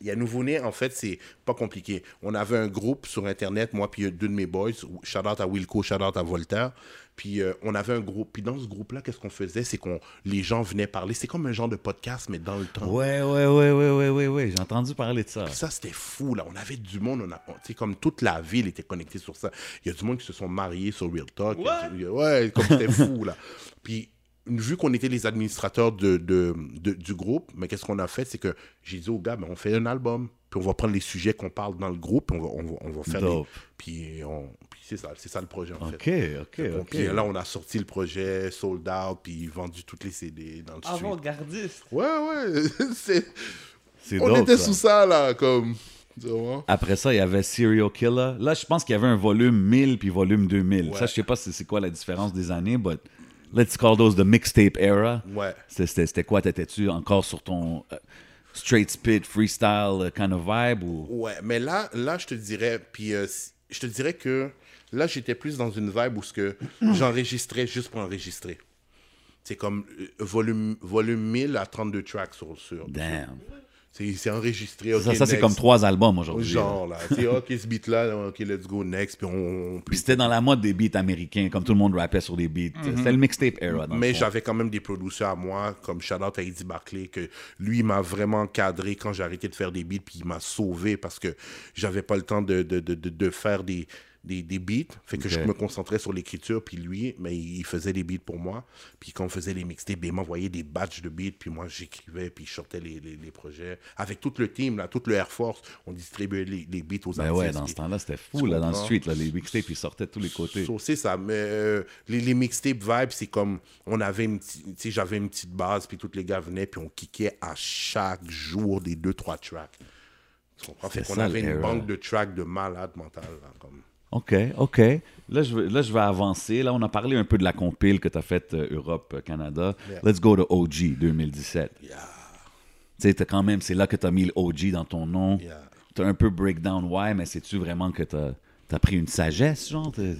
Il y a Nouveau-Né, en fait, c'est pas compliqué. On avait un groupe sur Internet, moi puis deux de mes boys, shout out à Wilco, shout out à Voltaire. Puis euh, on avait un groupe. Puis dans ce groupe-là, qu'est-ce qu'on faisait? C'est qu'on les gens venaient parler. C'est comme un genre de podcast, mais dans le temps. Ouais, ouais, ouais, ouais, ouais, ouais, ouais. J'ai entendu parler de ça. Puis ça, c'était fou, là. On avait du monde. On a, on- tu sais, comme toute la ville était connectée sur ça. Il y a du monde qui se sont mariés sur Real Talk. Ouais, comme c'était fou, là. Puis, vu qu'on était les administrateurs de, de- de- du groupe, mais qu'est-ce qu'on a fait? C'est que j'ai dit aux gars, ben, on fait un album. Puis on va prendre les sujets qu'on parle dans le groupe. On va, on va, on va faire Dope. des... Puis, on- puis c'est ça, c'est ça le projet, en OK, fait. OK, OK. Puis là, on a sorti le projet, sold out, puis vendu toutes les CD dans le. Avant-gardiste. Ouais, ouais. c'est- C'est on dope, était ça. sous ça, là, comme... Après ça, il y avait Serial Killer. Là, je pense qu'il y avait un volume 1000 puis volume 2000. Ouais. Ça, je sais pas si c'est quoi la différence des années, but let's call those the mixtape era. Ouais. C'était- quoi? T'étais-tu encore sur ton euh, straight spit, freestyle euh, kind of vibe ou... Ouais, mais là, là, je te dirais, puis euh, je te dirais que là, j'étais plus dans une vibe où ce que j'enregistrais juste pour enregistrer. C'est comme volume, volume 1000 à 32 tracks sur. sur Damn. C'est enregistré. Ça, ça c'est comme trois albums aujourd'hui. Genre, là. Sais, ok, ce beat-là, ok, let's go next. Puis on. Puis c'était dans la mode des beats américains, comme tout le monde rappait sur des beats. C'était le mixtape era. dans Mais j'avais quand même des producteurs à moi, comme shout out à Eddie Barclay, que lui il m'a vraiment cadré quand j'ai arrêté de faire des beats, puis il m'a sauvé parce que j'avais pas le temps de, de, de, de- de faire des, des, des beats. Fait que je Ok. me concentrais sur l'écriture, puis lui, mais il faisait des beats pour moi. Puis quand on faisait les mixtapes, ben, il m'envoyait des batchs de beats, puis moi j'écrivais, puis je sortais les, les, les projets. Avec tout le team, là, tout le Air Force, on distribuait les, les beats aux Ben artistes. ouais, dans ce temps-là, c'était fou, là, dans le street. Là, les mixtapes, ils sortaient de tous les côtés. So, c'est ça, mais euh, les, les mixtape vibes, c'est comme on avait une j'avais une petite base, puis tous les gars venaient, puis on kickait à chaque jour des deux, trois tracks. Tu comprends? Fait qu'on avait une banque de tracks de malade mental. Là, comme. OK, OK. Là je, vais, là, je vais avancer. Là, on a parlé un peu de la compile que tu as faite euh, Europe-Canada. Yeah. Let's go to OG 2017. Yeah, Tu sais, quand même, c'est là que tu as mis le OG dans ton nom. yeah. Tu as un peu breakdown why, mais sais-tu vraiment que tu as, pris une sagesse, genre? T'es-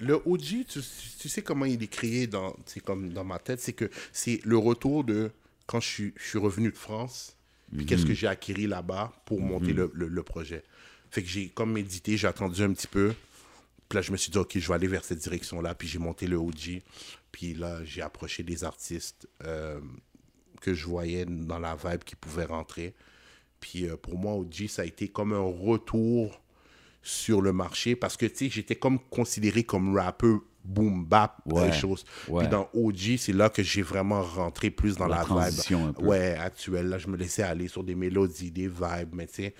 Le OG, tu, tu sais comment il est créé dans, comme dans ma tête, c'est que c'est le retour de quand je suis, je suis revenu de France, puis qu'est-ce que j'ai acquis là-bas pour monter le, le- le projet. Fait que j'ai comme médité, j'ai attendu un petit peu, puis là je me suis dit, ok, je vais aller vers cette direction-là, puis j'ai monté le OG, puis là j'ai approché des artistes euh, que je voyais dans la vibe qui pouvaient rentrer. Puis euh, pour moi, OG, ça a été comme un retour sur le marché parce que, tu sais, j'étais comme considéré comme rappeur boom bap, Ouais, des choses. ouais. Puis dans OG, c'est là que j'ai vraiment rentré plus dans La la, vibe. Ouais, actuelle. Là, je me laissais aller sur des mélodies, des vibes, mais tu sais,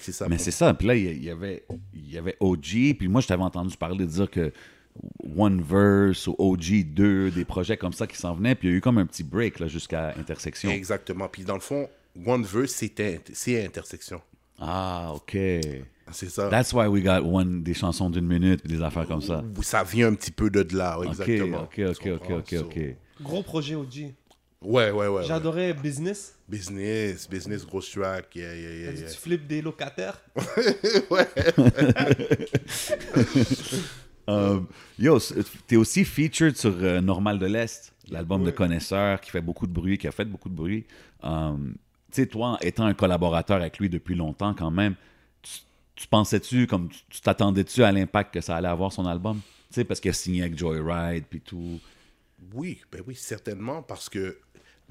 ça. Mais c'est ça. Puis là, il y- avait, il y avait OG. Puis moi, je t'avais entendu parler de dire que One Verse ou OG 2, des projets comme ça qui s'en venaient. Puis il y a eu comme un petit break là, jusqu'à Intersection. Exactement. Puis dans le fond, One Verse, c'était c'est intersection. Ah, OK. C'est ça. That's why we got one, des chansons d'une minute, puis des affaires comme ça. Ça vient un petit peu de là, exactement. OK, OK, OK? OK, OK. Gros projet OG. Ouais, ouais, ouais. ouais. J'adorais Business. Business, business, grosse track. Yeah, yeah, yeah, yeah. Tu flippes des locataires? Euh, yo, t'es aussi featured sur euh, Normal de l'Est, l'album de connaisseur qui fait beaucoup de bruit, qui a fait beaucoup de bruit. Euh, tu sais, toi, étant un collaborateur avec lui depuis longtemps quand même, tu, tu pensais-tu, comme tu tu t'attendais-tu à l'impact que ça allait avoir son album? Tu sais, parce qu'il a signé avec Joyride puis tout. Oui, ben oui, certainement, parce que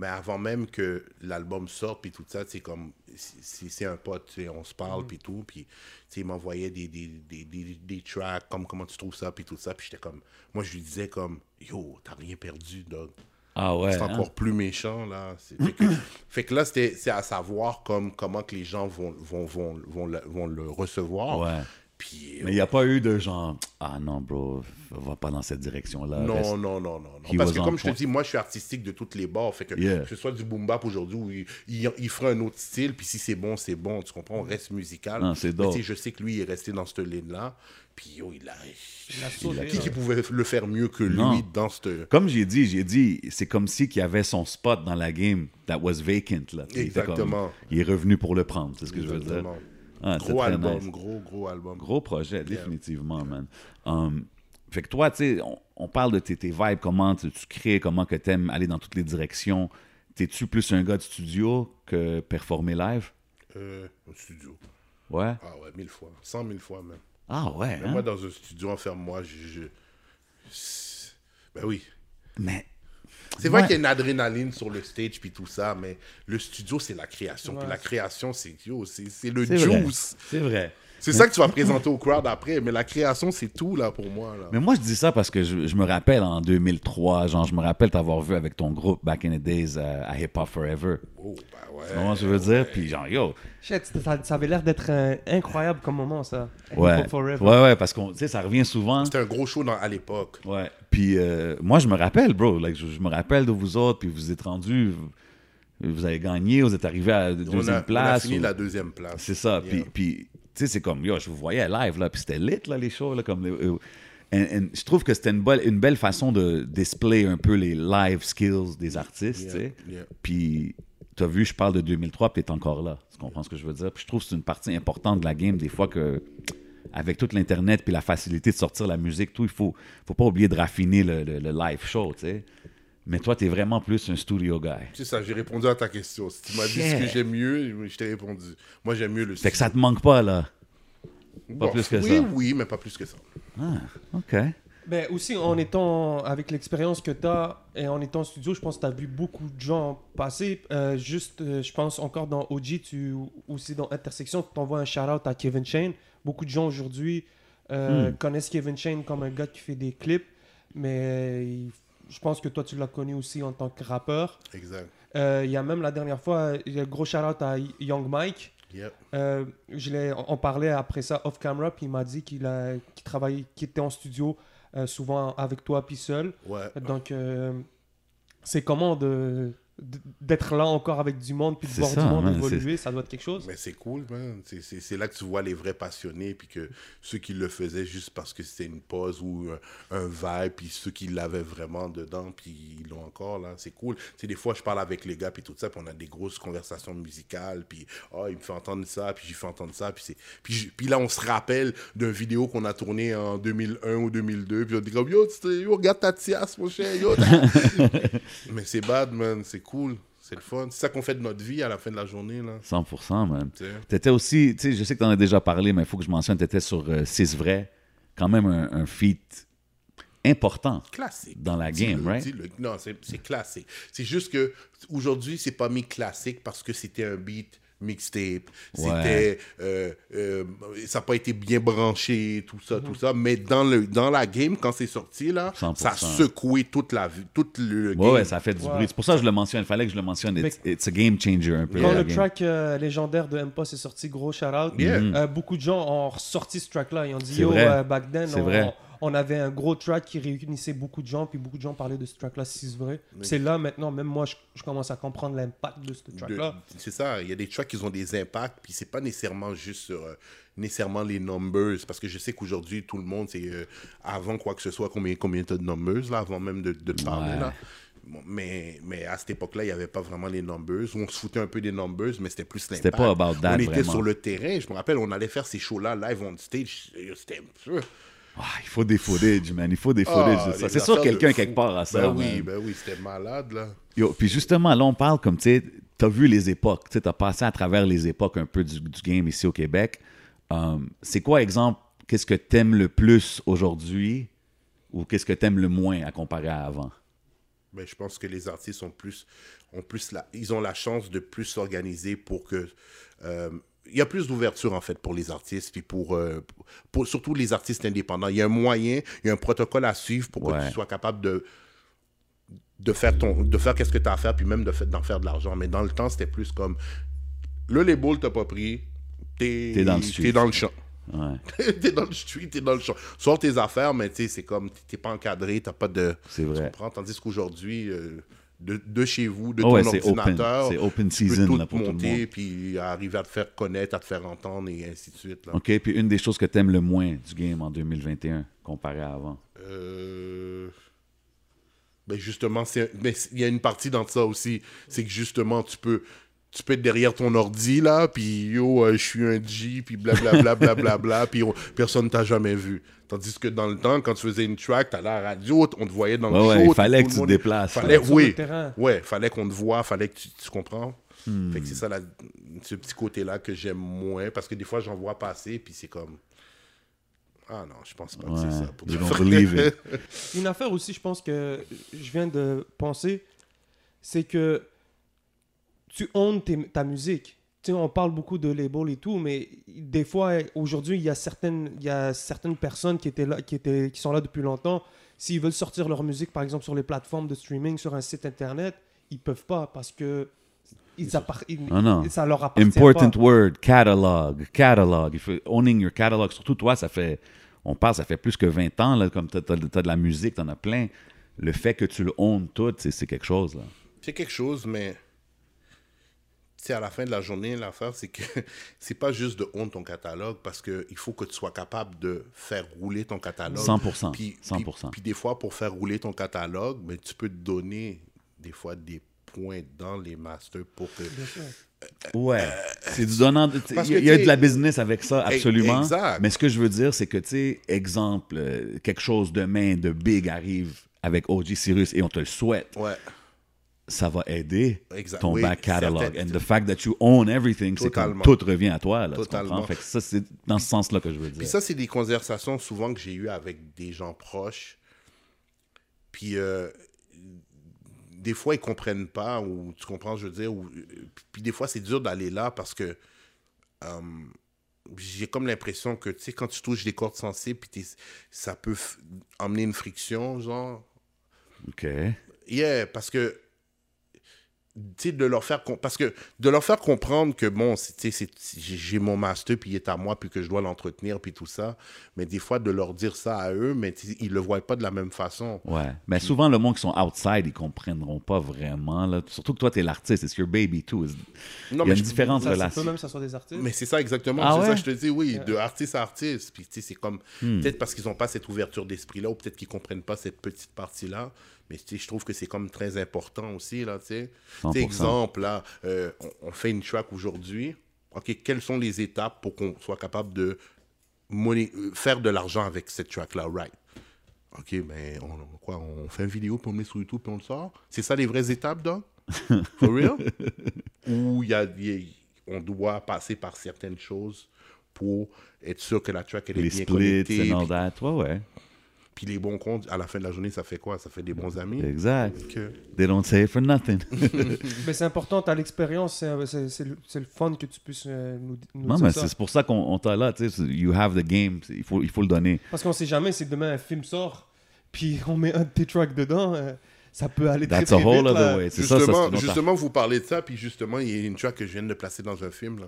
mais avant même que l'album sorte, puis tout ça, c'est comme, c'est un pote, on se parle, puis tout, puis il m'envoyait des, des, des, des, des tracks, comme comment tu trouves ça, puis tout ça, puis j'étais comme, moi je lui disais comme, yo, t'as rien perdu, dog. Ah ouais. c'est hein? encore plus méchant, là. Fait que, fait que là, c'est à savoir comme, comment que les gens vont, vont, vont, vont, le, vont le recevoir. Ouais. Puis, Mais il n'y a pas eu de genre, ah non, bro, va pas dans cette direction-là. Non, reste- non, non, non, non. He Parce que on comme je te dis, moi, je suis artistique de toutes les bords. Fait que, Yeah. que ce soit du boom bap aujourd'hui ou il, il, il fera un autre style, puis si c'est bon, c'est bon. Tu comprends? On reste musical. Non, c'est Mais je sais que lui, il est resté dans cette ligne-là. Puis, yo, il a... Il a sauté, qui, pouvait le faire mieux que lui Non. dans cette... Comme j'ai dit, j'ai dit, c'est comme si qu'il y avait son spot dans la game that was vacant. Là. Il était comme- Exactement. il est revenu pour le prendre, c'est ce que je veux dire. Ah, Gros album, nice. gros, gros album. Gros projet, définitivement, man. Um, fait que toi, tu sais, on, on parle de tes, tes vibes, comment tu, tu crées, comment que t'aimes aller dans toutes les directions. T'es-tu plus un gars de studio que performer live? Euh, au studio. Ouais? Ah ouais, mille fois. Cent mille fois même. Ah ouais, Mais hein? Moi, dans un studio, enferme-moi, je... je- Ben oui. Mais C'est vrai Ouais. qu'il y a une adrénaline sur le stage puis tout ça, mais le studio, c'est la création. Puis la création, c'est yo, c'est le juice. C'est vrai. C'est ça que tu vas présenter au crowd après, mais la création, c'est tout là pour moi. Là. Mais moi, je dis ça parce que je, je me rappelle en 2003, genre, je me rappelle t'avoir vu avec ton groupe Back in the Days à, à Hip Hop Forever. Oh, ben ouais. Ce que je veux dire? Puis genre, yo, Shit, ça, ça avait l'air d'être un- incroyable comme moment, ça. ouais. Hip Hop Forever. Ouais, ouais, parce qu'on, tu sais, ça revient souvent. C'était un gros show dans- à l'époque. Ouais. Puis euh, moi, je me rappelle, bro. like, je, je me rappelle de vous autres, puis vous êtes rendus, vous, vous avez gagné, vous êtes arrivés à la On deuxième a, on a place. fini ou- la deuxième place. C'est ça. Puis, Yeah. puis tu sais, c'est comme, yo, je vous voyais live, là, puis c'était lit, là, les shows, là, comme... euh, and je trouve que c'était une, belle- une belle façon de display un peu les live skills des artistes, tu sais. Yeah. Puis, tu as vu, je parle de 2003, puis tu es encore là. Tu comprends ce que je veux dire? Puis je trouve que c'est une partie importante de la game, des fois que, avec tout l'Internet, puis la facilité de sortir la musique, tout, il faut, faut pas oublier de raffiner le, le- le live show, tu sais. Mais toi, tu es vraiment plus un studio guy. C'est ça, j'ai répondu à ta question. Si tu m'as dit ce que j'aime mieux, je t'ai répondu. Moi, j'aime mieux le Fait que ça te manque pas, là? Bon, plus que oui, ça. Oui, mais pas plus que ça. Ah, OK. Ben aussi, en étant avec l'expérience que tu as et en étant en studio, je pense que tu as vu beaucoup de gens passer. Euh, juste, euh, je pense encore dans OG, tu, aussi dans Intersection, tu t'envoies un shout-out à Kevin Shane. Beaucoup de gens aujourd'hui euh, Hmm. connaissent Kevin Shane comme un gars qui fait des clips, mais il- je pense que toi, tu l'as connu aussi en tant que rappeur. Exact. Euh, Il y a même la dernière fois, gros shout-out à Young Mike. Yep. Euh, je l'ai- on on parlait après ça off camera, puis il m'a dit qu'il a- qu'il travaillait, qu'il était en studio euh, souvent avec toi puis seul. Ouais. Donc euh, c'est comment de d'être là encore avec du monde puis de voir ça, du monde man, évoluer, ça doit être quelque chose. Mais c'est cool, man. C'est- là que tu vois les vrais passionnés, puis que ceux qui le faisaient juste parce que c'était une pause ou un, un vibe, puis ceux qui l'avaient vraiment dedans, puis ils l'ont encore, là. C'est cool. Tu sais, des fois, je parle avec les gars, puis tout ça, puis on a des grosses conversations musicales, puis oh, il me fait entendre ça, puis j'ai fait entendre ça, puis c'est... Puis, je- puis là, on se rappelle d'une vidéo qu'on a tournée en 2001 ou 2002, puis on dit comme, yo, yo, regarde ta tiasse, mon cher, yo. Mais c'est bad, man. C'est cool. C'est le fun. C'est ça qu'on fait de notre vie à la fin de la journée, là. 100%, man. Tu. T'étais aussi, tu sais, je sais que t'en as déjà parlé, mais il faut que je mentionne, t'étais sur euh, 6 vrai, quand même un, un feat important classique. dans la game, right? dis-le. Non, c'est c'est classique. C'est juste que aujourd'hui, c'est pas mis classique parce que c'était un beat mixtape. C'était. euh, euh, ça n'a pas été bien branché, tout ça, tout ça. Mais dans, le, dans la game, quand c'est sorti, là, 100%. ça a secoué toute la vie, tout le game. Ouais, ouais, ça fait du Ouais. bruit. C'est pour ça que je le mentionne. Il fallait que je le mentionne. It's, it's a game changer un peu. Quand le game. track euh, légendaire de M-Post est sorti, gros shout-out, Yeah. euh, beaucoup de gens ont ressorti ce track-là. Ils ont dit, yo, vrai. euh, back then, on, vrai. on avait un gros track qui réunissait beaucoup de gens, puis beaucoup de gens parlaient de ce track-là, si c'est vrai. C'est là, maintenant, même moi, je, je commence à comprendre l'impact de ce de- track-là. C'est ça, il y a des tracks qui ont des impacts, puis c'est pas nécessairement juste sur euh, nécessairement les numbers, parce que je sais qu'aujourd'hui, tout le monde, c'est euh, avant quoi que ce soit, combien, combien t'as de numbers, là, avant même de, de te parler, Ouais. là. Mais, mais à cette époque-là, il n'y avait pas vraiment les numbers. On se foutait un peu des numbers, mais c'était plus l'impact. C'était pas about that, On était vraiment. sur le terrain. Je me rappelle, on allait faire ces shows-là live on stage. C'était... Ah, il faut des footage, man. Il faut des Ah, footage de ça. C'est sûr quelqu'un quelque part à ça. Ben oui, man. ben oui, c'était malade, là. Yo, puis justement, là, on parle comme, tu sais, t'as vu les époques. Tu sais, t'as passé à travers les époques un peu du, du game ici au Québec. Um, c'est quoi, exemple, qu'est-ce que t'aimes le plus aujourd'hui ou qu'est-ce que t'aimes le moins à comparer à avant? Ben, je pense que les artistes ont plus, ont plus la, ils ont la chance de plus s'organiser pour que. euh, il y a plus d'ouverture en fait pour les artistes, puis pour, euh, pour surtout les artistes indépendants. Il y a un moyen, il y a un protocole à suivre pour que Ouais. tu sois capable de, de faire ton, de faire qu'est-ce que tu as à faire, puis même de d'en faire de l'argent. Mais dans le temps, c'était plus comme le label t'a pas pris, t'es T'es dans le street. t'es dans le champ. Ouais, t'es dans le street, t'es dans le champ. Sors tes affaires, mais tu sais, c'est comme, t'es pas encadré, t'as pas de. c'est Tu vrai. comprends? Tandis qu'aujourd'hui, euh, de, de chez vous, de Oh ton ouais, c'est open. ordinateur, C'est open tu peux season tout là, pour tout le monter, monde. puis arriver à te faire connaître, à te faire entendre, et ainsi de suite. Là. OK, puis une des choses que tu aimes le moins du game en 2021 comparé à avant? Euh, Ben justement, il y a une partie dans ça aussi. C'est que justement, tu peux, tu peux être derrière ton ordi, là, puis yo, euh, je suis un G, puis blablabla, blablabla, puis on- personne t'a jamais vu. Tandis que dans le temps, quand tu faisais une track, t'allais à la radio, on te voyait dans le Ouais, ouais, show. il tout fallait que tu te déplaces. Fallait, Sur oui. Ouais, fallait qu'on te voit, fallait que tu, tu comprends. Hmm. Fait que c'est ça, la- ce petit côté-là que j'aime moins, parce que des fois, j'en vois passer, puis c'est comme... Ah non, je pense pas que c'est Ouais, ça. Pour. Une affaire aussi, je pense que je viens de penser, c'est que tu owns tes- ta musique. Tu sais, on parle beaucoup de label et tout, mais des fois, aujourd'hui, il y a certaines, il y a certaines personnes qui étaient là, qui étaient, qui sont là depuis longtemps. S'ils veulent sortir leur musique, par exemple, sur les plateformes de streaming, sur un site internet, ils peuvent pas parce que ils appart- ils- Ah non. ça leur appartient Important pas. word, catalog, catalog. Il faut owning your catalog. Surtout toi, ça fait, on parle, ça fait plus que 20 ans, là, comme tu as, de la musique, tu en as plein. Le fait que tu le owns tout, c'est c'est quelque chose. Là. C'est quelque chose, mais à la fin de la journée, l'affaire, c'est que c'est pas juste de honte ton catalogue parce qu'il faut que tu sois capable de faire rouler ton catalogue. 100%, Puis, 100%. Puis, puis des fois, pour faire rouler ton catalogue, mais tu peux te donner des fois des points dans les masters pour que. Bien sûr. Ouais. C'est du donnant. Il Parce y, a- il y a tu de la business avec ça, absolument. Exact. Mais ce que je veux dire, c'est que, tu sais, exemple, euh, quelque chose demain de big arrive avec OG Cyrus et on te le souhaite. Ouais. Ça va aider Exact. ton Oui, back catalog. certain- And the fact that you own everything, c'est comme tout revient à toi. Là, Totalement. Fait que ça, c'est dans ce sens-là que je veux dire. Puis ça, c'est des conversations souvent que j'ai eues avec des gens proches. Puis euh, des fois, ils comprennent pas, ou tu comprends, je veux dire. Ou, puis des fois, c'est dur d'aller là parce que euh, j'ai comme l'impression que, tu sais, quand tu touches des cordes sensibles, puis ça peut emmener une friction, genre. OK. Yeah, parce que de leur faire parce que de leur faire comprendre que bon j'ai mon master puis il est à moi puis que je dois l'entretenir puis tout ça mais des fois de leur dire ça à eux mais ils le voient pas de la même façon Ouais. Mais souvent, le monde qui sont outside, ils comprendront pas vraiment. Là. Surtout que toi, tu es l'artiste. It's your baby, too. non Il y a mais une je- différente Ça, relation. peut même ça soit des artistes. mais c'est ça exactement Ah c'est ça que je te dis oui de artiste à artiste puis tu sais c'est comme Hmm. peut-être parce qu'ils ont pas cette ouverture d'esprit là ou peut-être qu'ils comprennent pas cette petite partie là mais je trouve que c'est comme très important aussi là tu sais 100%. Tu sais, exemple là euh, on, on fait une track aujourd'hui ok quelles sont les étapes pour qu'on soit capable de moné- euh, faire de l'argent avec cette track là right? Ok ben on, quoi on fait une vidéo puis on met sur YouTube puis on le sort? C'est ça les vraies étapes donc? For real? Ou y a, y a- on doit passer par certaines choses pour être sûr que la track elle est Les bien splits connectée puis, that. Ouais, ouais. Puis les bons comptes à la fin de la journée ça fait quoi? Ça fait des bons amis Exact. Que- They don't say it for nothing. Mais c'est important, tu as l'expérience, c'est- c'est c'est le, c'est le fun que tu puisses euh, nous, nous non, dire mais ça. c'est pour ça qu'on on t'a là. tu sais, You have the game. Il faut, il faut le donner. Parce qu'on sait jamais si demain un film sort, puis on met un de tes tracks dedans, euh, ça peut aller très That's très a whole vite. là. way. C'est ça, ça, c'est Justement, justement, vous parlez de ça, puis justement, il y a une track que je viens de placer dans un film. Là.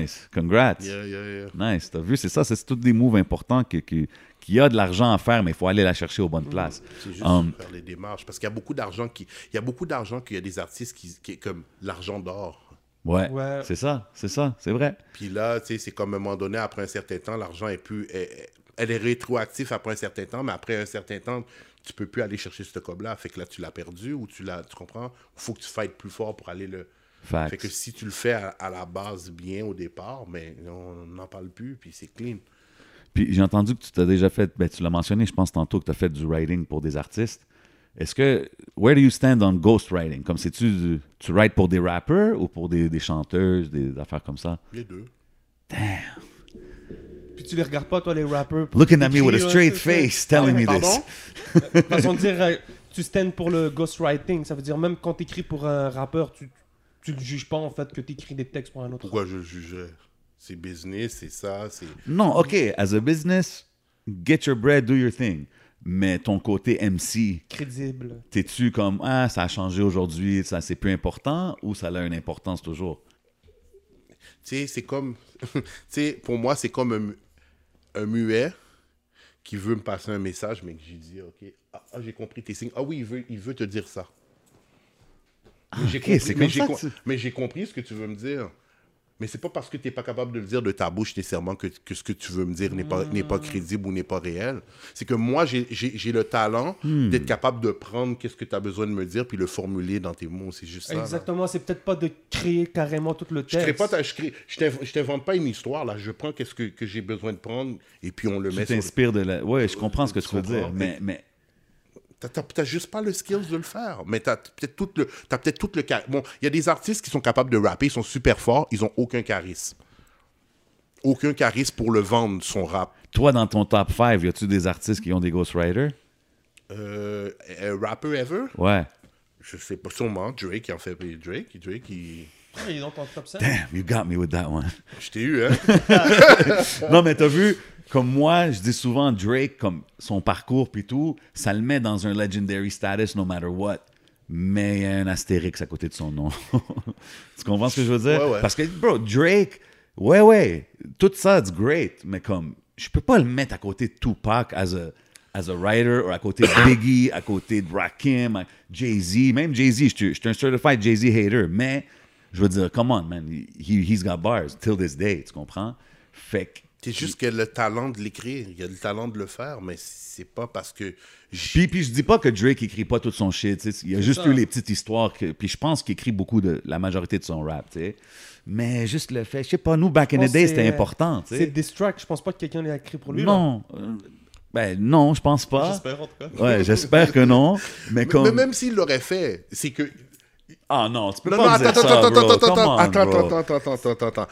Nice. Congrats. Yeah, yeah, yeah. Nice. T'as vu, c'est ça. C'est tous des moves importants que- que- qu'il y a de l'argent à faire, mais il faut aller la chercher aux bonnes places. C'est juste Um, faire les démarches. Parce qu'il y a beaucoup d'argent qui. Il y a beaucoup d'argent qu'il y a des artistes qui, qui est comme l'argent d'or. Ouais. Ouais. C'est ça. C'est ça. C'est vrai. Puis là, tu sais, c'est comme à un moment donné, après un certain temps, l'argent est plus. est- elle est rétroactive après un certain temps, mais après un certain temps, tu peux plus aller chercher ce cob-là. Fait que là, tu l'as perdu ou tu l'as. Tu comprends? Il faut que tu fightes plus fort pour aller le. Facts. Fait que si tu le fais à, à la base bien au départ, mais on n'en parle plus, puis c'est clean. Puis j'ai entendu que tu t'as déjà fait, ben, tu l'as mentionné, je pense tantôt que tu as fait du writing pour des artistes. Est-ce que, where do you stand on ghostwriting? Comme c'est-tu, du- tu writes pour des rappers ou pour des, des chanteuses, des affaires comme ça? Les deux. Puis tu les regardes pas, toi, les rappers. Looking at me with a straight c'est ça. face, telling me this. Façon de dire, euh, tu stands pour le ghostwriting. Ça veut dire, même quand tu écris pour un rappeur, tu, tu le juges pas, en fait, que tu écris des textes pour un autre. Pourquoi je le jugerais? C'est business, c'est ça, c'est... Non, OK, as a business, get your bread, do your thing. Mais ton côté MC, Crédible. t'es-tu comme, ah, ça a changé aujourd'hui, ça c'est plus important ou ça a une importance toujours? Tu sais, c'est comme... tu sais, pour moi, c'est comme... un un muet qui veut me passer un message, mais que j'ai dit, OK, ah, ah, j'ai compris tes signes. Ah oui, il veut, il veut te dire ça. Mais j'ai compris- mais j'ai tu- mais j'ai compris ce que tu veux me dire. Mais c'est pas parce que tu n'es pas capable de le dire de ta bouche nécessairement que, que ce que tu veux me dire n'est pas, n'est pas crédible ou n'est pas réel. C'est que moi, j'ai- j'ai j'ai le talent Hmm. d'être capable de prendre qu'est-ce que tu as besoin de me dire puis le formuler dans tes mots. C'est juste ça. là. Exactement, c'est peut-être pas de créer carrément tout le Je crée texte. pas ta- je crée- je t'inv- je t'invente pas une histoire là. Je prends qu'est-ce que, que j'ai besoin de prendre et puis on le Tu met sur. le- t'inspires de la. Ouais, je comprends ce que tu, Tu veux dire. mais T'as- juste pas le skills de le faire. Mais t'as peut-être tout le, t'as peut-être tout le Bon, il y a des artistes qui sont capables de rapper, ils sont super forts, ils ont aucun charisme. Aucun charisme pour le vendre son rap. toi, dans ton top 5, y a-tu des artistes qui ont des ghostwriters? Euh, un rapper ever, Ouais. je sais pas sûrement. Drake en fait Drake, Drake, il... Ah, il est dans ton top 5. Damn, you got me with that one. je t'ai eu hein? non, mais t'as vu, comme moi, je dis souvent Drake, comme son parcours puis tout, ça le met dans un legendary status no matter what. Mais il y a un astérix à côté de son nom. tu comprends ce que je veux dire? Ouais, ouais. Parce que, bro, Drake, ouais, ouais, tout ça, it's great, mais comme, je peux pas le mettre à côté de Tupac as a, as a writer, ou à côté de Biggie, à côté de Rakim, Jay-Z. Même Jay-Z, je suis je suis un certified Jay-Z hater, mais je veux dire, come on, man, he, he's got bars till this day, tu comprends? Fait que, C'est juste a le talent de l'écrire, il a le talent de le faire, mais c'est pas parce que... Puis, puis je dis pas que Drake écrit pas tout son shit. tu sais. Il y a juste ça. eu les petites histoires. Que, puis je pense qu'il écrit beaucoup de la majorité de son rap. tu sais. Mais juste le fait, je sais pas, nous, back in the day, que c'était important. C'est distract, je pense pas que quelqu'un l'ait écrit pour lui. là. Non. euh, Ben non, je pense pas. J'espère en tout cas. Ouais, j'espère que non. Mais comme. mais même s'il l'aurait fait, c'est que... Ah non, tu peux Non, pas non, me dire attends, ça, attends, bro. attends, Come attends, on, attends, bro. attends, attends, attends, attends, attends.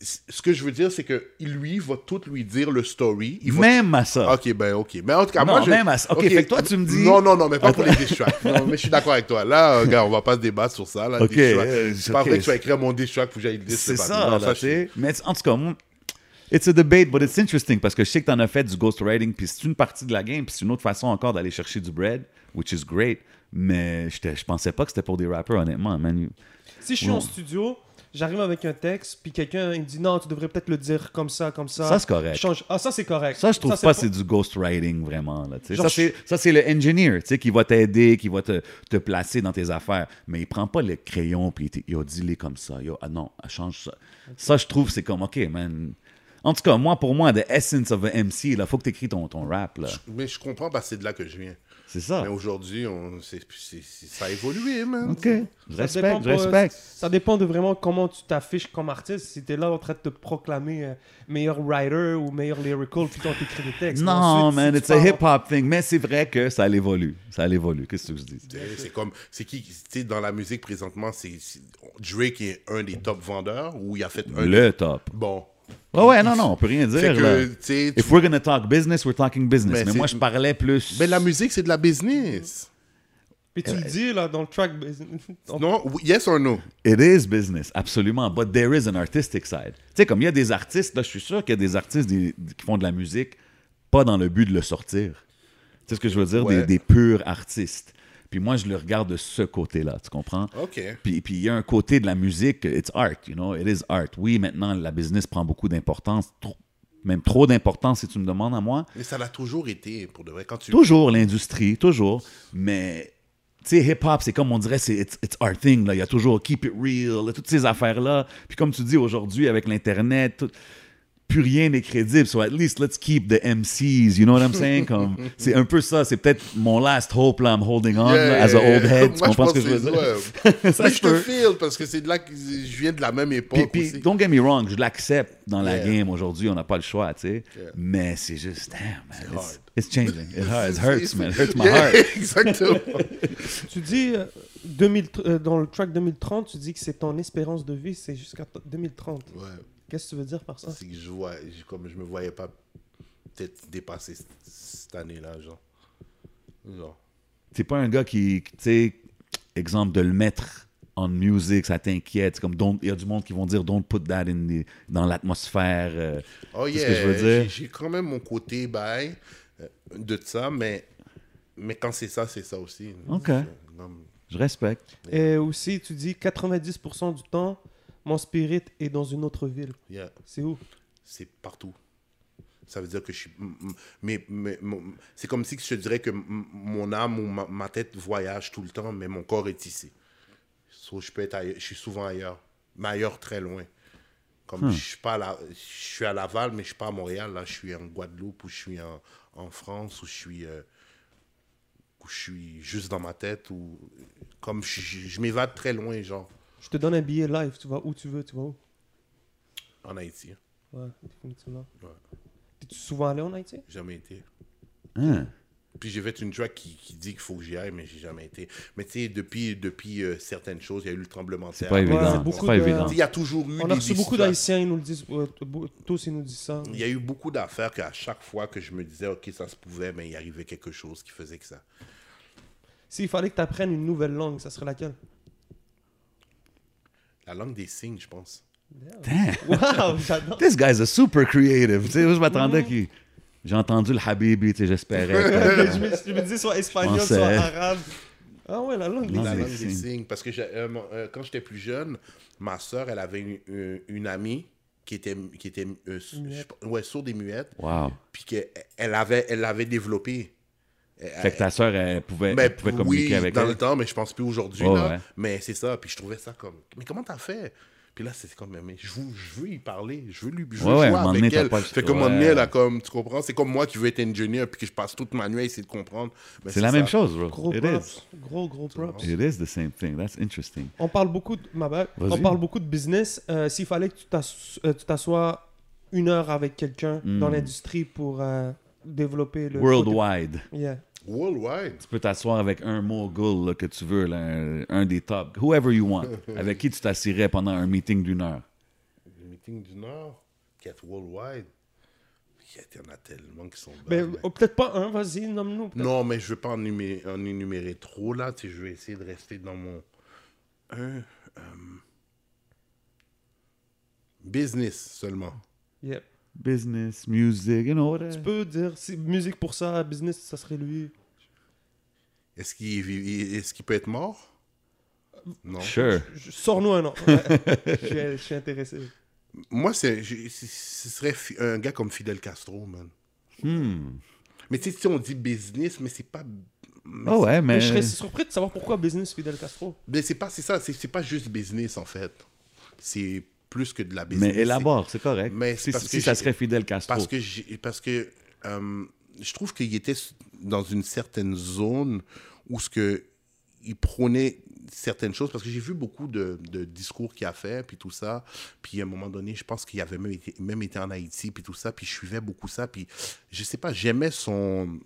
Ce que je veux dire, c'est que lui va tout lui dire le story. Il va Même à ça. Ok, ben ok. Mais en tout cas, Non, moi, je... même à ça. Ok, fait que toi, tu me dis- Non, non, non, mais pas pour les diss tracks. Non, mais je suis d'accord avec toi. Là, euh, gars, on va pas se débattre sur ça. Là, Ok, euh, C'est pas ok. vrai que tu vas écrire mon diss track pour que j'aille le diss. C'est ça, non, là, je- tu sais. Mais en tout cas, moi, it's a debate, but it's interesting parce que je sais que t'en as fait du ghostwriting, puis c'est une partie de la game, puis c'est une autre façon encore d'aller chercher du bread, which is great. Mais je pensais pas que c'était pour des rappers, honnêtement, man. Si je suis Ouais. en studio, j'arrive avec un texte, puis quelqu'un il me dit non, tu devrais peut-être le dire comme ça, comme ça. Ça, c'est correct. Change. Ah, ça c'est correct. Ça, je trouve pas c'est du ghostwriting vraiment. Là, tu sais. Genre, ça, c'est, ça, c'est le engineer tu sais, qui va t'aider, qui va te, te placer dans tes affaires. Mais il prend pas le crayon puis il a dit les comme ça. Yo, ah non, ah, change ça. Ça, je trouve, c'est comme, OK, man. En tout cas, moi, pour moi, the essence of a MC, il faut que tu écris ton, ton rap. Là. Mais je comprends parce que c'est de là que je viens. C'est ça. Mais aujourd'hui, on... c'est- c'est- c'est- ça a évolué, man. OK. Je Ça respecte, je. Ça dépend de vraiment comment tu t'affiches comme artiste. Si tu es là en train de te proclamer euh, meilleur writer ou meilleur lyrical, puis quand tu écris des textes. Non, Ensuite, si man, tu it's a parles- hip-hop thing. Mais c'est vrai que ça évolue. Ça évolue. Qu'est-ce que je dis? C'est- C'est comme, c'est qui, tu sais, dans la musique présentement, c'est c'est- Drake est un des top vendeurs ou il a fait un. Le top. Bon. Ouais, ouais, non, non, on peut rien dire. Que, là. tu If we're gonna talk business, we're talking business. Mais moi, je parlais plus. Mais la musique, c'est de la business. Puis tu le dis là dans le track. on- Non? Oui, Yes or no? It is business, absolument. But there is an artistic side. Tu sais, comme il y a des artistes, là, je suis sûr qu'il y a des artistes des- qui font de la musique pas dans le but de le sortir. Tu sais ce que je veux dire? Ouais. Des, des purs artistes. Puis moi, je le regarde de ce côté-là, tu comprends? OK. Puis puis il y a un côté de la musique, it's art, you know, it is art. Oui, maintenant, la business prend beaucoup d'importance, même trop d'importance si tu me demandes à moi. Mais ça l'a toujours été, pour de vrai. Quand tu... Toujours l'industrie, toujours. Mais, tu sais, hip-hop, c'est comme on dirait, c'est it's, it's our thing. Là. Il y a toujours keep it real, là, toutes ces affaires-là. Puis comme tu dis, aujourd'hui, avec l'Internet, tout- plus rien n'est crédible. So at least let's keep the MCs. You know what I'm saying? Comme, c'est un peu ça. C'est peut-être mon last hope, là, I'm holding on, Yeah, là, as a yeah, old yeah. head. Tu comprends pense ce que je veux dire? ouais. Ça Mais je te feel parce que c'est de là que je viens de la même époque Puis, puis aussi. don't get me wrong, je l'accepte dans la game aujourd'hui, on n'a pas le choix, tu sais. Yeah. Mais c'est juste, damn, man, it's, hard. it's changing. It hurts, it hurts, man, it hurts my Yeah, heart. Exactement. Tu dis euh, 2000 euh, dans le track 2030, tu dis que c'est ton espérance de vie, c'est jusqu'à t- 2030. Ouais. Qu'est-ce que tu veux dire par ça? C'est que je vois, je- comme je me voyais pas peut-être dépasser cette année-là, genre. Genre. T'es pas un gars qui, tu sais, exemple, de le mettre en music, ça t'inquiète. Comme, don't- il y a du monde qui vont dire, don't put that in the- dans l'atmosphère. euh, Oh yeah, ce que je veux dire. j'ai- quand même mon côté bye euh, de ça, mais, mais quand c'est ça, c'est ça aussi. Ok. Non, je respecte. Et aussi, tu dis 90% du temps, mon spirit est dans une autre ville. yeah, C'est où? C'est partout. Ça veut dire que je suis. Mais, mais- c'est comme si je te dirais que mon âme ou ma, ma tête voyage tout le temps, mais mon corps est ici. So, je peux être ailleurs- je suis souvent ailleurs, mais ailleurs très loin. Comme je suis pas à la- je suis à Laval, mais je suis pas à Montréal. Là, je suis en Guadeloupe ou je suis en, en France ou je suis euh, ou je suis juste dans ma tête ou comme je, je- je m'évade très loin, genre Je te donne un billet live, tu vas où tu veux, tu vas où? En Haïti. Ouais, définitivement. Ouais. T'es-tu souvent allé en Haïti? Jamais été. Hein? Puis j'ai fait une track qui, qui dit qu'il faut que j'y aille, mais j'ai jamais été. Mais tu sais, depuis, depuis euh, certaines choses, il y a eu le tremblement de terre. pas Ouais, évident. c'est C'est pas de- évident. Il y a toujours eu On a des- reçu beaucoup d'Haïtiens, ils nous le disent, euh, tous ils nous disent ça. Il y a eu beaucoup d'affaires qu'à chaque fois que je me disais, OK, ça se pouvait, mais il arrivait quelque chose qui faisait que ça. S'il fallait que tu apprennes une nouvelle langue, ça serait laquelle? La langue des signes, je pense. Damn. Wow, j'adore. This guy's a super creative. Tu sais, je m'attendais qu'il. J'ai entendu le Habibi, tu sais, j'espérais. que- je, me, je me disais soit espagnol, pensais. soit arabe. Ah ouais, la langue. Non, la des langue des signes. signes. Parce que j'ai- euh, euh, quand j'étais plus jeune, ma soeur, elle avait une, une- une amie qui était, qui était euh, ouais, sourde et muette, Wow. puis qu'elle avait, elle l'avait développée. Fait que ta soeur, elle pouvait, Mais elle pouvait communiquer oui, avec dans elle? le temps, mais je pense plus aujourd'hui. Ouais, là. ouais. Mais c'est ça. Puis je trouvais ça comme. Mais comment t'as fait? Puis là, c'est comme. Mais je veux, je veux y parler. Je veux lui je veux Ouais, ouais, jouer moment avec elle. pas Fait comme ouais. donné, elle a comme. Tu comprends? C'est comme moi qui veux être ingénieur puis que je passe toute ma nuit à essayer de comprendre. C'est la même chose, bro. Gros It props. is. Gros, gros props. It is the same thing. That's interesting. On parle beaucoup de, ma. On parle beaucoup de business. Euh, S'il fallait que euh, tu t'assoies une heure avec quelqu'un Mm. dans l'industrie pour euh, développer le... Worldwide. Yeah. Worldwide. Tu peux t'asseoir avec un mogul là, que tu veux, là, un, un des top, whoever you want, avec qui tu t'assirais pendant un meeting d'une heure? Le meeting du Nord, qui est worldwide. Il y en a tellement qui sont Mais bad, mais- oh, peut-être pas un, vas-y, nomme-nous. Non, mais je ne veux pas en, numé- en énumérer trop là. Tu sais, je vais essayer de rester dans mon. Un. euh, business seulement. Yeah. Business, music, you know, Tu peux dire, si musique pour ça, business, ça serait lui. Est-ce qu'il est qu'il peut être mort? Non. Sure. Sors-nous un nom. Je, suis, je suis intéressé. Moi, c'est, ce serait un gars comme Fidel Castro, man. Hmm. Mais tu sais, si on dit business, mais c'est pas. mais Oh ouais, Mais mais... je serais surpris de savoir pourquoi business Fidel Castro. Mais c'est pas, c'est ça, c'est pas juste business en fait. C'est plus que de la business. Mais élabore, c'est correct. Mais si c'est parce si que ça serait Fidel Castro. Parce que, parce que euh, je trouve qu'il était dans une certaine zone où ce que il prônait certaines choses parce que j'ai vu beaucoup de, de discours qu'il a fait puis tout ça puis à un moment donné je pense qu'il avait même été, même été en Haïti puis tout ça puis je suivais beaucoup ça puis je sais pas j'aimais son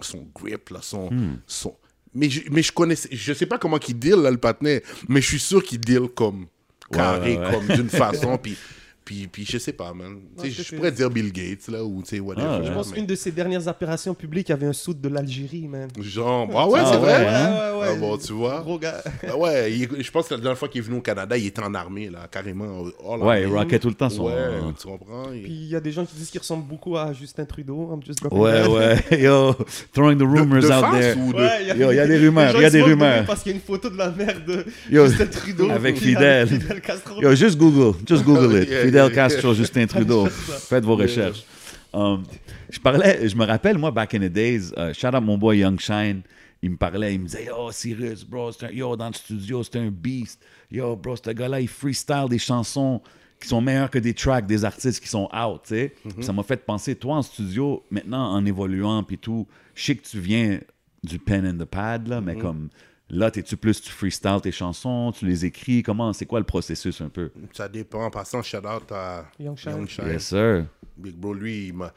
son grip là son Hmm. son mais je, mais je connaissais je sais pas comment qu'il deal là le patinet mais je suis sûr qu'il deal comme carré comme d'une façon puis puis puis je sais pas man Tu sais, je pourrais dire Bill Gates là ou tu sais whatever Ah, ouais. Je pense mais- qu'une de ses dernières apparitions publiques avait un soute de l'Algérie, man. genre ah ouais Ah c'est ouais, vrai? hein? ouais, ouais. ah bon tu vois? Gros gars. Ah ouais il- je pense que la dernière fois qu'il est venu au Canada il était en armée là carrément all Ouais, il rockait tout le temps son... ouais tu comprends? Il- Puis il y a des gens qui disent qu'il ressemble beaucoup à Justin Trudeau. I'm just dropping Ouais, ouais. Yo, throwing the de, rumors de out face there. ou de Ouais, Yo, il y a des rumeurs, il y a des de rumeurs. Parce qu'il y a une photo de la mère de Justin Trudeau. avec Fidel. Fidel Castro. Yo, juste Google, just Google it. Fidel. Castro, Justin Trudeau. Faites vos recherches. Um, je parlais, je me rappelle, moi, back in the days, uh, shout out mon boy Young Shine, il me parlait, il me disait, yo, Cyrus, bro, un- yo, dans le studio, c'est un beast. Yo, bro, ce gars-là, il freestyle des chansons qui sont meilleures que des tracks des artistes qui sont out, tu sais. Ça m'a fait penser, toi, en studio, maintenant, en évoluant, puis tout, je sais que tu viens du pen and the pad, là, mais comme, là, t'es-tu plus, tu freestyle tes chansons, tu les écris, comment, c'est quoi le processus un peu? ça dépend en passant shout out à Young Shine. Yes, sir. Big Bro, lui, il, m'a,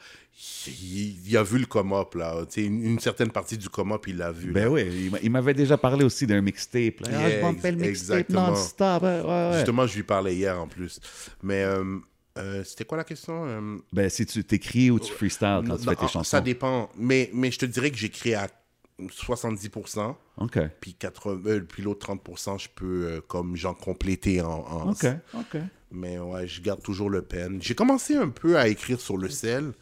il, il a vu le come-up, là. Tu sais, une, une certaine partie du come-up, il l'a vu. Ben là. oui, il m'a- il m'avait déjà parlé aussi d'un mixtape. là. Ah, Yeah, je le ex- mixtape exactement. non-stop. ouais, ouais, ouais. Justement, je lui parlais hier, en plus. Mais euh, euh, c'était quoi la question? Euh, Ben, si tu t'écris ou tu freestyle quand tu fais tes ah, chansons. Ça dépend. Mais, mais je te dirais que j'écris à 70%, OK. puis, 80, euh, puis l'autre 30%, je peux, euh, comme, genre, compléter en... en- OK, OK. Mais ouais, je garde toujours le pen. J'ai commencé un peu à écrire sur le sel.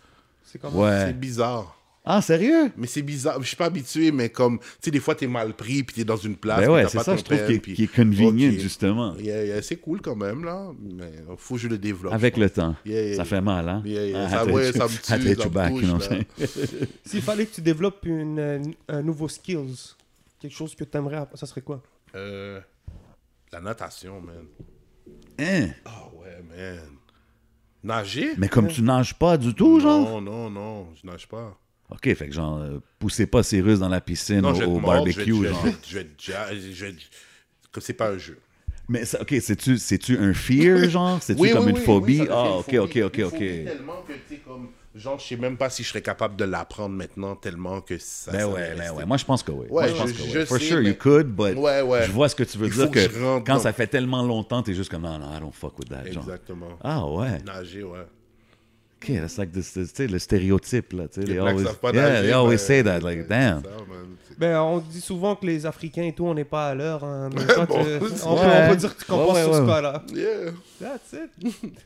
C'est comme Ouais. C'est bizarre. Ah, sérieux? Mais c'est bizarre. Je suis pas habitué, mais comme, tu sais, des fois, t'es mal pris, puis t'es dans une place. Ben ouais, c'est ça, je trouve, qui est, puis- qui est convenient, justement. Yeah, yeah, c'est cool quand même, là. Mais faut que je le développe. Avec le temps. Yeah, yeah, ça yeah. fait mal, hein? Yeah, yeah, Ah, ça- ouais, ça you- me I tue, ça back? S'il fallait que tu développes une, euh, un nouveau skills, quelque chose que tu aimerais, ça serait quoi? Euh, la natation, man. Hein? Ah ouais, man. Nager? Mais comme tu nages pas du tout, genre? Non, non, non, je nage pas. Ok, fait que genre, euh, poussez pas ces Russes dans la piscine Non, au, au mordre, barbecue, je vais- genre. je vais- je Comme c'est pas un jeu. Mais ça, ok, c'est-tu, c'est-tu un fear, genre? C'est-tu Oui, comme oui, une oui, phobie? ah, devient ok, ok, ok, ok. tellement que, tu comme, genre, je sais même pas si je serais capable de l'apprendre maintenant, tellement que ça. Ben ça ouais, ben ouais. Moi, je pense que oui. Ouais, Moi, je pense je- que je oui. For sais, sure, you mais- could, but Ouais, ouais. je vois ce que tu veux Il dire que que, quand dans- ça fait tellement longtemps, t'es juste comme non, non, I don't fuck with that. Genre. Exactement. Ah ouais. Nager, ouais. Ok, that's like this, this- le stéréotype, là. Tu sais, Les they always, savent pas yeah, nager, they always mais- say that, like, damn. Ben, on dit souvent que les Africains et tout, on n'est pas à l'heure. hein, mais toi, Bon, tu- on, peut, on Ouais. peut dire que tu compenses Ouais, sur ouais, ce ouais. cas-là. Yeah. That's it.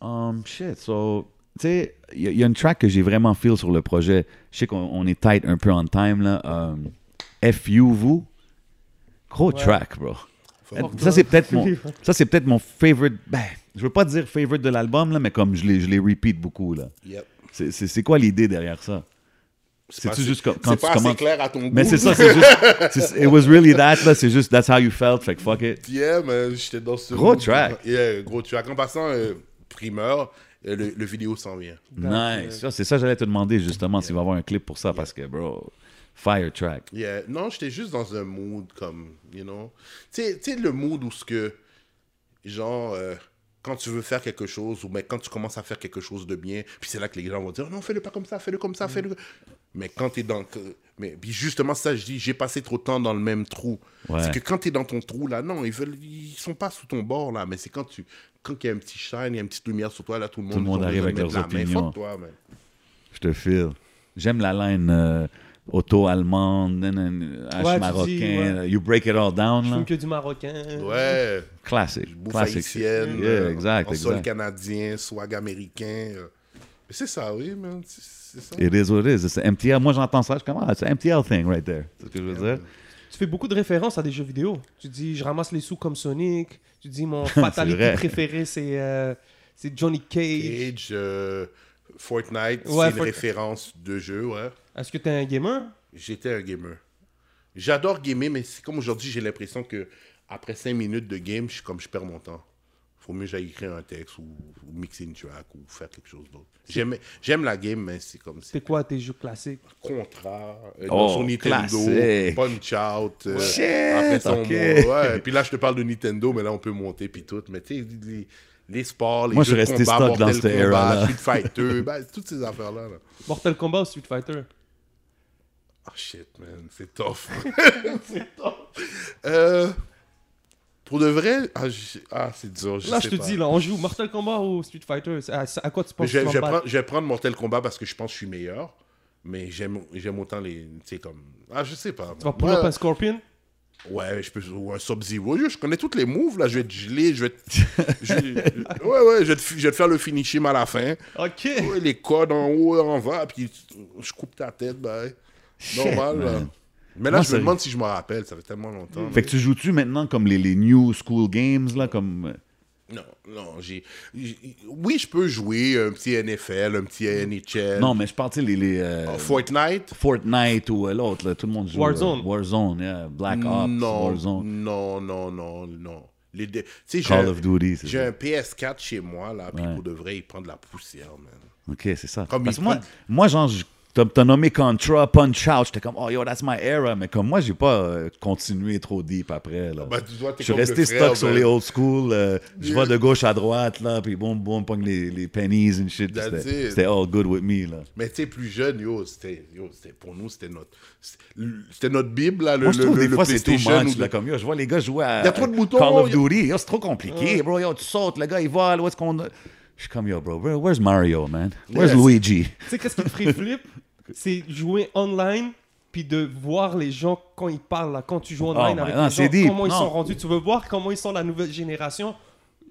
Um, shit, so, tu sais, il y, a- il y a une track que j'ai vraiment feel sur le projet. Je sais qu'on on est tight un peu on time, là. Um, FU, vous. Gros Ouais. track, bro. Ça, c'est peut-être mon, ça, c'est peut-être mon favorite. Ben, je veux pas dire favorite de l'album, là, mais comme je les, je les repeat beaucoup, là. Yep. C'est- C'est c'est quoi l'idée derrière ça? C'est pas C'est-tu assez- juste quand- tu commences- clair à ton goût. Mais c'est ça, c'est juste. It was really that, là. C'est juste, that's how you felt. Fait que fuck it. Yeah, man, j'étais dans ce. Gros track. Yeah, gros track. En passant, euh, primeur, euh, le, le vidéo s'en vient. Nice. C'est ça, j'allais te demander justement s'il va y avoir un clip pour ça parce que, bro, fire track. Yeah. Non, j'étais juste dans un mood comme, you know. Tu sais- le mood où ce que, genre, euh, quand tu veux faire quelque chose, ou mais quand tu commences à faire quelque chose de bien, puis c'est là que les gens vont dire, non, fais-le pas comme ça, fais-le comme ça, fais-le. Mais quand tu es dans. Mais puis justement, ça, je dis, j'ai passé trop de temps dans le même trou. Ouais. C'est que quand tu es dans ton trou, là, non, ils veulent, ils sont pas sous ton bord, là, mais c'est quand tu. Quand il y a un petit shine, il y a une petite lumière sur toi, là, tout le monde, le monde arrive avec leurs main. opinions. Fuck toi, man. Je te file. J'aime la line euh, auto-allemande, nan, nan, H Ouais, marocain, dis, ouais. you break it all down. Je Là. fume que du marocain. Ouais. Classique. bouffe haïtienne, Yeah, euh, exact, en sol exact. canadien, swag américain. euh. Mais c'est ça, oui, man. C'est ça. It is what it is. C'est MTL. Moi, j'entends ça. Je suis comme, ah, c'est MTL thing right there. C'est ce que je veux dire. Tu fais beaucoup de références à des jeux vidéo. Tu dis, je ramasse les sous comme Sonic. Tu dis, mon fatality vrai. préféré, c'est euh, c'est Johnny Cage. Cage, euh, Fortnite, Ouais, c'est une Fort- référence de jeu, ouais. Est-ce que t'es un gamer? J'étais un gamer. J'adore gamer, mais c'est comme aujourd'hui, j'ai l'impression que après 5 minutes de game, je suis comme je perds mon temps. Faut mieux que j'aille écrire un texte ou, ou mixer une track ou faire quelque chose d'autre. J'aime j'aime la game, mais c'est comme c'est C'est quoi tes jeux classiques? Contrat, euh, Oh, sur Nintendo, classique. Punch Out. euh, Shit, après ça, on ok. monte- ouais. Puis là, je te parle de Nintendo, mais là, on peut monter puis tout. Mais tu sais, les, les sports, les Moi, je jeux suis de resté combat, stock dans Mortal cette Kombat. Street Fighter, ben, toutes ces affaires-là. là. Mortal Kombat ou Street Fighter? Ah shit, man, c'est tough. c'est tough. Euh, pour de vrai, ah, ah, c'est dur. Je Là, sais je te pas. dis, là, on joue Mortal Kombat ou Street Fighter. C'est À, à quoi tu Mais penses je, que tu je vais vas prendre, battre je vais prendre Mortal Kombat parce que je pense que je suis meilleur. Mais j'aime j'aime autant les. Tu sais, comme. Ah, je sais pas. Tu vas pull up un Scorpion? Ouais, je peux. Ou un Sub-Zero. Yo, Je connais toutes les moves, là. Je vais te geler. Je vais te. je- ouais, ouais, je vais, te, fi- je vais te faire le finishing à la fin. Ok. Ouais, les codes en haut, en bas. Puis je coupe ta tête, Normal, là. man. Mais là, Moi, je c'est- me demande si je me rappelle. Ça fait tellement longtemps. Fait que tu joues-tu maintenant comme les, les new school games, là, comme... euh, Non, non, j'ai. j'ai- Oui, je peux jouer un petit NFL, un petit NHL. Non, mais je parle, tu sais, les... les euh, Oh, Fortnite? Fortnite ou euh, l'autre, là, tout le monde joue. Warzone. euh, Warzone, yeah. Black Ops, non, Warzone. non, non, non, non. Les Tu sais, j'ai Call un- of Duty, c'est J'ai ça. un PS4 chez moi, là, puis Ouais. pour de vrai, il prend de la poussière, man. OK, c'est ça. Comme Parce il que moi, prend- moi, genre, je- t'as nommé Contra, Punch Out, j'étais comme, oh yo, that's my era, mais comme moi, j'ai pas euh, continué trop deep après, là. T'es je suis resté frère, stock sur man. les old school, euh, je vais de gauche à droite, là, puis boum, boum, pogne les, les pennies and shit, c'était it. c'était all good with me, là. Mais tu sais, plus jeune, yo, c'était, pour nous, c'était notre, c'était notre Bible, là, le, Moi, je le- trouve le- des le fois, c'est too much, ou là, comme yo, je vois les gars jouer à Y a trop de boutons, Call of a- Duty, yo, c'est trop compliqué, bro, yo, tu sautes, le gars, il vole, où est-ce qu'on... Je suis comme, yo, bro, where- where's Mario, man? Where's Yes. Luigi? Tu sais, qu'est-ce qui te ferait flip? C'est jouer online, puis de voir les gens quand ils parlent, là, quand tu joues online Oh, avec non, les c'est gens, deep, comment ils non. sont rendus. Tu veux voir comment ils sont la nouvelle génération.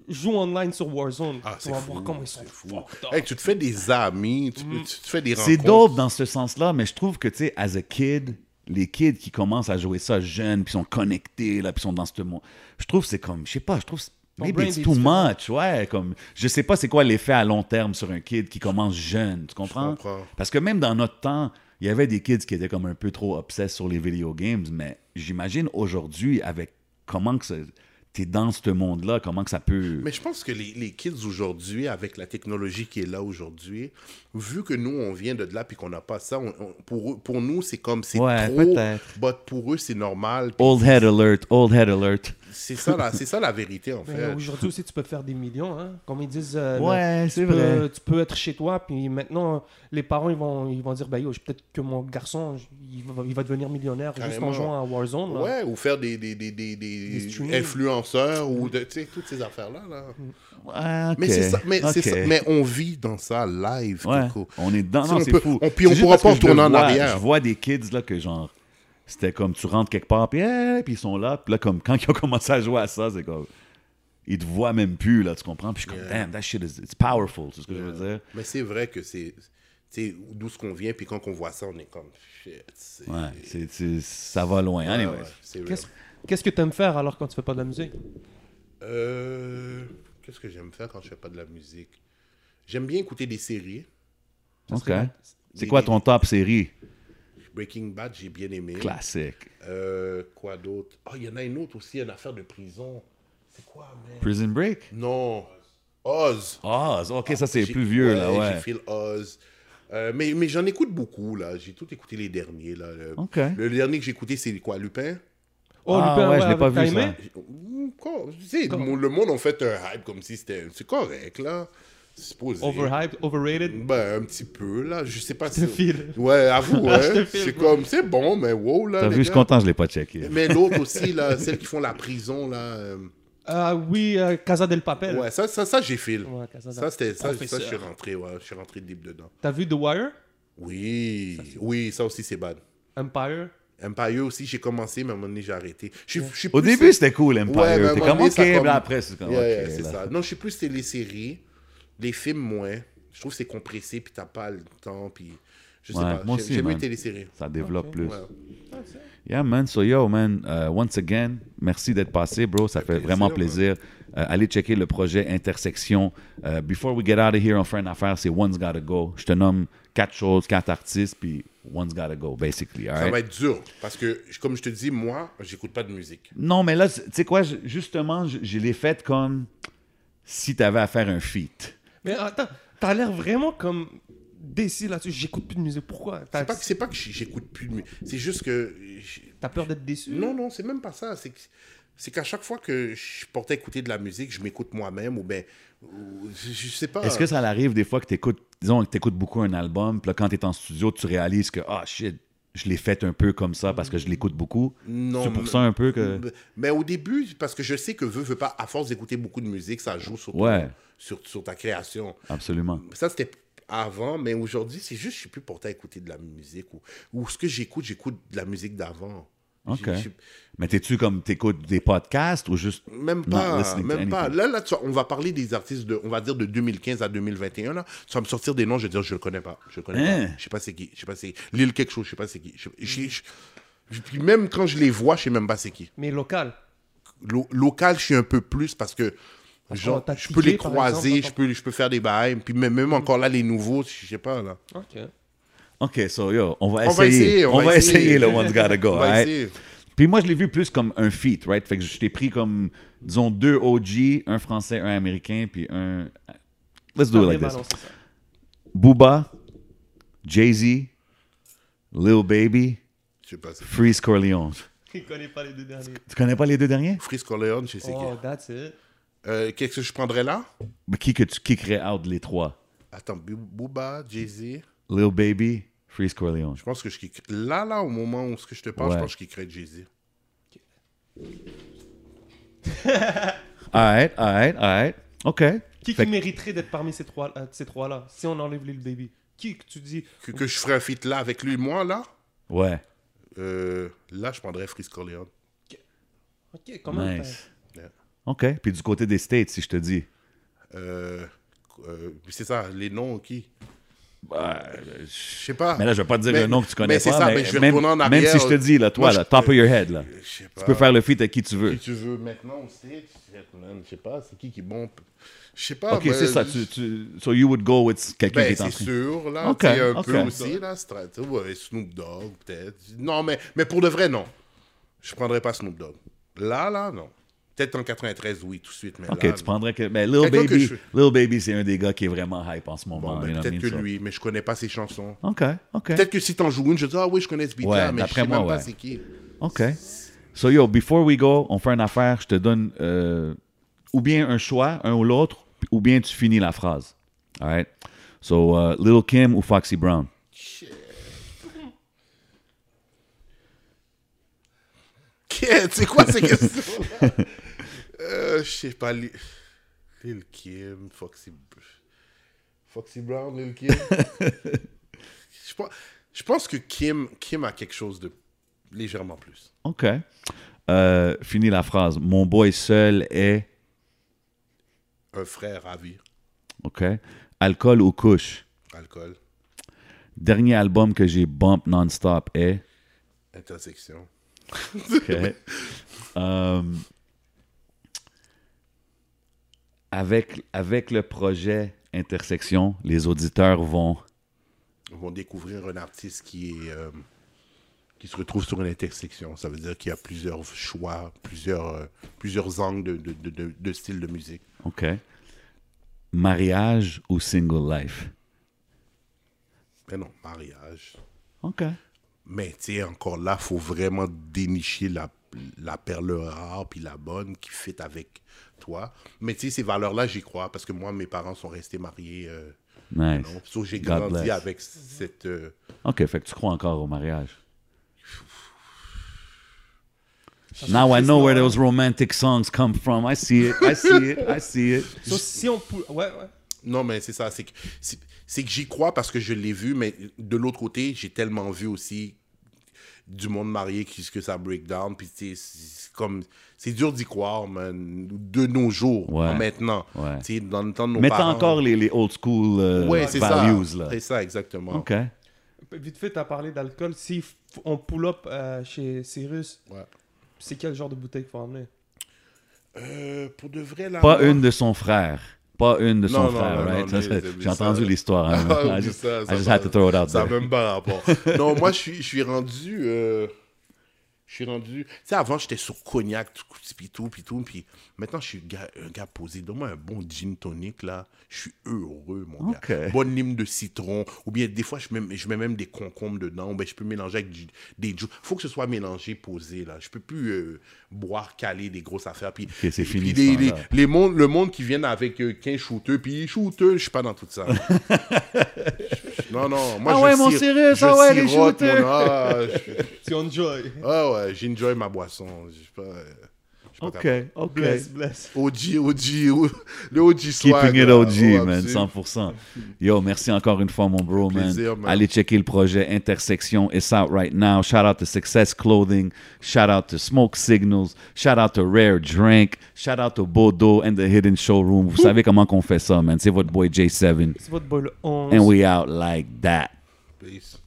joue online sur Warzone. Ah, tu c'est vas fou, voir comment ils sont c'est fou. Hey, tu te fais des amis, tu, Mm. tu te fais des C'est rencontres. dope dans ce sens-là, mais je trouve que, tu sais, as a kid, les kids qui commencent à jouer ça jeunes, puis sont connectés, là, puis sont dans ce monde, je trouve que c'est comme, je sais pas, je trouve maybe it's too différent. much, ouais, comme, je sais pas c'est quoi l'effet à long terme sur un kid qui commence jeune, tu comprends? comprends. Parce que même dans notre temps, il y avait des kids qui étaient comme un peu trop obsessed sur les video games, mais j'imagine aujourd'hui, avec comment que c'est- t'es dans ce monde-là, comment que ça peut... Mais je pense que les, les kids aujourd'hui, avec la technologie qui est là aujourd'hui, vu que nous, on vient de là puis qu'on n'a pas ça, on- on- pour, eux- pour nous, c'est comme c'est Ouais, trop. peut-être. But pour eux, c'est normal. Old head alert, old head alert. C'est ça, la- c'est ça la vérité, en Mais fait. aujourd'hui aussi, tu peux faire des millions. Hein? Comme ils disent, euh, Ouais, c'est tu peux- vrai. tu peux être chez toi, puis maintenant, les parents, ils vont, ils vont dire, bah yo, peut-être que mon garçon, il va, il va devenir millionnaire juste Carrément. en jouant à Warzone. là. Ouais, ou faire des, des, des, des, des influenceurs ou de, tu sais, toutes ces affaires-là. Là. Mais c'est ça, mais, c'est ok. ça, mais on vit dans ça live, Ouais, on est sais, Non, on c'est peut- fou. on- puis on C'est juste pourra pas retourner en vois, arrière. Je vois des kids là que genre c'était comme tu rentres quelque part puis, hey, puis ils sont là puis là comme quand ils ont commencé à jouer à ça c'est comme ils te voient même plus là tu comprends? Puis je suis comme Yeah. damn that shit is it's powerful c'est ce que je veux dire. Mais c'est vrai que c'est tu sais, d'où ce qu'on vient, puis quand on voit ça, on est comme shit. c'est- Ouais, c'est c'est- ça va loin. Ouais, ouais, real. Qu'est-ce qu'est-ce que tu aimes faire alors quand tu fais pas de la musique? Euh, Qu'est-ce que j'aime faire quand je fais pas de la musique? J'aime bien écouter des séries. Ok. C'est Des- quoi ton top série? Breaking Bad, j'ai bien aimé. classique? Euh, quoi d'autre? Oh, il y en a une autre aussi, une affaire de prison. C'est quoi, man? Prison Break? Non. Oz. Ah, ok, ça c'est plus vieux là, ouais. J'ai fait Oz. Euh, mais mais j'en écoute beaucoup, là. J'ai tout écouté les derniers, là. Le, Ok. le dernier que j'ai écouté, c'est quoi Lupin? Oh, Ah, Lupin, ouais, je l'ai pas vu, ça. Quoi, tu sais, le monde en fait un hype comme si c'était. C'est correct, là. Supposé. Overhyped, overrated? Ben, un petit peu, là. Je sais pas Je te si. file. Ouais, avoue, file, C'est comme. C'est bon, mais wow, là. T'as vu, je suis gars. content, je l'ai pas checké. Mais l'autre aussi, là, celles qui font la prison, là. euh, Ah oui, euh, Casa del Papel. Ouais, ça, ça, ça j'ai fil. Ouais, Casa del Ça, c'était. Ça, ça, je suis rentré, ouais. Je suis rentré deep dedans. T'as vu The Wire? Oui, oui, ça aussi, c'est bad. Empire? Empire aussi, j'ai commencé, mais à un moment donné, j'ai arrêté. Je suis- je suis Au plus- début, c'était cool, Empire. Ouais, T'es comme, ok, après, c'est comme, Yeah, ok, yeah, c'est là. ça. Non, je suis plus téléséries. Les films, moins. Je trouve que c'est compressé, puis t'as pas le temps, puis... Je sais Ouais, pas. moi J'ai- aussi, man. téléséries. Ça développe plus. Ouais. Yeah, man. So, yo, man, uh, once again, merci d'être passé, bro. Ça fait plaisir, vraiment plaisir. Euh, allez checker le projet Intersection. Euh, before we get out of here, on fait une affaire, c'est One's Gotta Go. Je te nomme quatre choses, quatre artistes, puis One's Gotta Go, basically. all Ça right? va être dur, parce que, comme je te dis, moi, j'écoute pas de musique. Non, mais là, tu sais quoi, justement, je, je l'ai fait comme si tu avais à faire un feat. Mais attends, t'as l'air vraiment comme décis là-dessus. J'écoute plus de musique. Pourquoi? C'est pas, que- c'est pas que j'écoute plus de musique. C'est juste que... t'as peur d'être déçu? Non, non, c'est même pas ça. C'est que- c'est qu'à chaque fois que je portais à écouter de la musique, je m'écoute moi-même, ou ben... ou- je, je sais pas. Est-ce que ça arrive des fois que tu écoutes, disons que tu écoutes beaucoup un album, puis là, quand tu es en studio, tu réalises que, ah, shit, je l'ai fait un peu comme ça parce que je l'écoute beaucoup? Non, C'est pour ça un peu que. Mais au début, parce que je sais que veux, veux pas, à force d'écouter beaucoup de musique, ça joue sur, ton- sur, sur ta création. Absolument. Ça, c'était avant, mais aujourd'hui, c'est juste, je suis plus porté à écouter de la musique. Ou, ou ce que j'écoute, j'écoute de la musique d'avant. OK. J'ai- j'ai- Mais t'es-tu comme, t'écoutes des podcasts ou juste. Même Not pas, même pas. Là, là, tu on va parler des artistes de, on va dire de 2015 à 2021. Là. Tu vas me sortir des noms, je vais dire, je le connais pas. Je le connais Hein? pas. Je sais pas c'est qui. Je sais pas c'est qui. Lille quelque chose, je sais pas c'est qui. Je, je- je- puis même quand je les vois, je sais même pas c'est qui. Mais local. Lo- local, je suis un peu plus parce que genre, je peux les croiser, exemple, je, peux, je peux faire des bails. Puis même, même encore là, les nouveaux, je sais pas. Là. Ok. OK, so yo, on va On va essayer. on, va essayer, le One's Gotta Go. On va alright? essayer. Puis moi, je l'ai vu plus comme un feat, right? Fait que je t'ai pris comme, disons, deux OG, un français, un américain, puis un. Let's do it like this. Ça. Booba, Jay-Z, Lil Baby, Je sais pas. c'est- Freeze Corleone. Il connaît pas les deux derniers. Tu connais pas les deux derniers? Freeze Corleone, je sais Oh, that's it. qui. Euh, Qu'est-ce que je prendrais là? Mais qui que tu kickerais out les trois? Attends, Booba, Jay-Z. Lil Baby, Freeze Corleone. Je pense que je. Là, là, au moment où ce que je te parle, Ouais. je pense que je kickerais Jay-Z. Alright, alright, alright. OK. Qui, Fait qui que- mériterait d'être parmi ces trois, euh, ces trois-là Si on enlève Lil Baby? Qui que tu dis? Que, que je ferais un feat là avec lui, moi, là? Ouais. euh, Là, je prendrais Freeze Corleone. Ok, comment Nice. Yeah. OK. Puis du côté des States, si je te dis. Euh, euh, c'est ça, les noms qui? Bah, Je sais pas. mais là, je vais pas te dire Mais- le nom que tu connais mais c'est pas. ça, mais mais je vais même, en même arrière. si je te dis, là, toi, Moi, là, top of your head, là. Pas. Tu peux faire le feat à qui tu veux. Qui tu veux maintenant man, Je sais pas, c'est qui qui est bon? Je sais pas. OK, c'est ça. Tu, tu, so you would go with quelqu'un qui Ben, est en c'est train. sûr, là. Ok, tu sais, un ok. peu aussi, là. Strat- ouais, Snoop Dogg, peut-être. Non, mais, mais pour de vrai, non. Je prendrais pas Snoop Dogg. Là, là, non. Peut-être en 93, oui, tout de suite. Mais OK, là, tu prendrais que. Mais Lil Baby, je- Lil Baby, c'est un des gars qui est vraiment hype en ce moment. Bon, ben, peut-être que lui, mais je connais pas ses chansons. OK, OK. Peut-être que si t'en joues une, je dis, ah oui, je connais ce beat-là, Ouais, mais je sais moi, même pas c'est qui. OK. So, yo, before we go, on fait une affaire. Je te donne euh, ou bien un choix, un ou l'autre, ou bien tu finis la phrase. All right? So, uh, Lil Kim ou Foxy Brown? C'est quoi ces questions-là? euh, je sais pas. Li- Lil Kim, Foxy... Foxy Brown, Lil Kim. je, pense, je pense que Kim, Kim a quelque chose de légèrement plus. OK. Euh, finis la phrase. Mon boy seul est. Un frère ravi, OK. Alcool ou couche? alcool, Dernier album que j'ai bump non-stop est? intersection. OK. Um, avec, avec le projet Intersection, les auditeurs vont. Vont découvrir un artiste qui est... euh, qui se retrouve sur une intersection. Ça veut dire qu'il y a plusieurs choix, plusieurs, euh, plusieurs angles de, de, de, de, de style de musique. OK. Mariage ou single life? Mais non, mariage. OK. Mais tu sais, encore là, faut vraiment dénicher la, la perle rare puis la bonne qui fit avec toi. Mais tu sais, ces valeurs-là, j'y crois parce que moi, mes parents sont restés mariés. euh, Nice. So, j'ai grandi bless. avec cette. euh, OK, fait que tu crois encore au mariage. Now I know where those romantic songs come from. I see it. I see it. I see it. So, si on pou- Ouais, ouais. Non, mais c'est ça. C'est que, c'est que j'y crois parce que je l'ai vu, mais de l'autre côté, j'ai tellement vu aussi du monde marié qui que ça break down. Puis tu sais, c'est comme. C'est dur d'y croire, man. De nos jours, Ouais. maintenant. Ouais. Tu sais, dans le temps de nos Mais t'as parents. encore les, les old school euh, Ouais, c'est values, ça. là. C'est ça, exactement. OK. Vite fait, tu as parlé d'alcool. Si on pull up euh, chez Cyrus, Ouais. c'est quel genre de bouteille qu'il faut emmener? Euh, pour de vrai, là. Pas moi- une de son frère. Pas une de son Non, frère, non, right? J'ai entendu l'histoire. hein. Ah, I just, ça, I just had to throw it out Ça n'a there. même pas rapport. non, moi, je suis, je suis rendu. euh, je suis rendu. Tu sais, avant, j'étais sur cognac, tout, puis tout, puis tout. Puis maintenant, je suis un gars, un gars posé. Donne-moi un bon gin tonic, là. Je suis heureux, mon Ok. gars. Bonne lime de citron. Ou bien, des fois, je mets, je mets même des concombres dedans. Ou bien, je peux mélanger avec du- des jus. faut que ce soit mélangé, posé, là. Je peux plus euh, boire, caler des grosses affaires. Puis, c'est puis fini, les, ce les, les mondes, le monde qui viennent avec euh, 15 shooters, puis shooters, je suis pas dans tout ça. non, non. Moi, Ah je ouais, mon cire- Cyrus, je ah ouais, les shooters. mon- ah, je- Tu enjoy. ah ouais, j'enjoy ma boisson. Je pas, euh, pas OK, capable. OK. Bless, bless. OG, OG, le OG swag. Keeping it. OG, Oh, man, absolu. 100%. Yo, merci encore une fois, mon bro, man. plaisir, man. Allez checker le projet Intersection. It's out right now. Shout out to Success Clothing. Shout out to Smoke Signals. Shout out to Rare Drink. Shout out to Bodo and the Hidden Showroom. Vous savez comment qu'on fait ça, man. C'est votre boy J7. C'est votre boy le 11. And we out like that. Peace.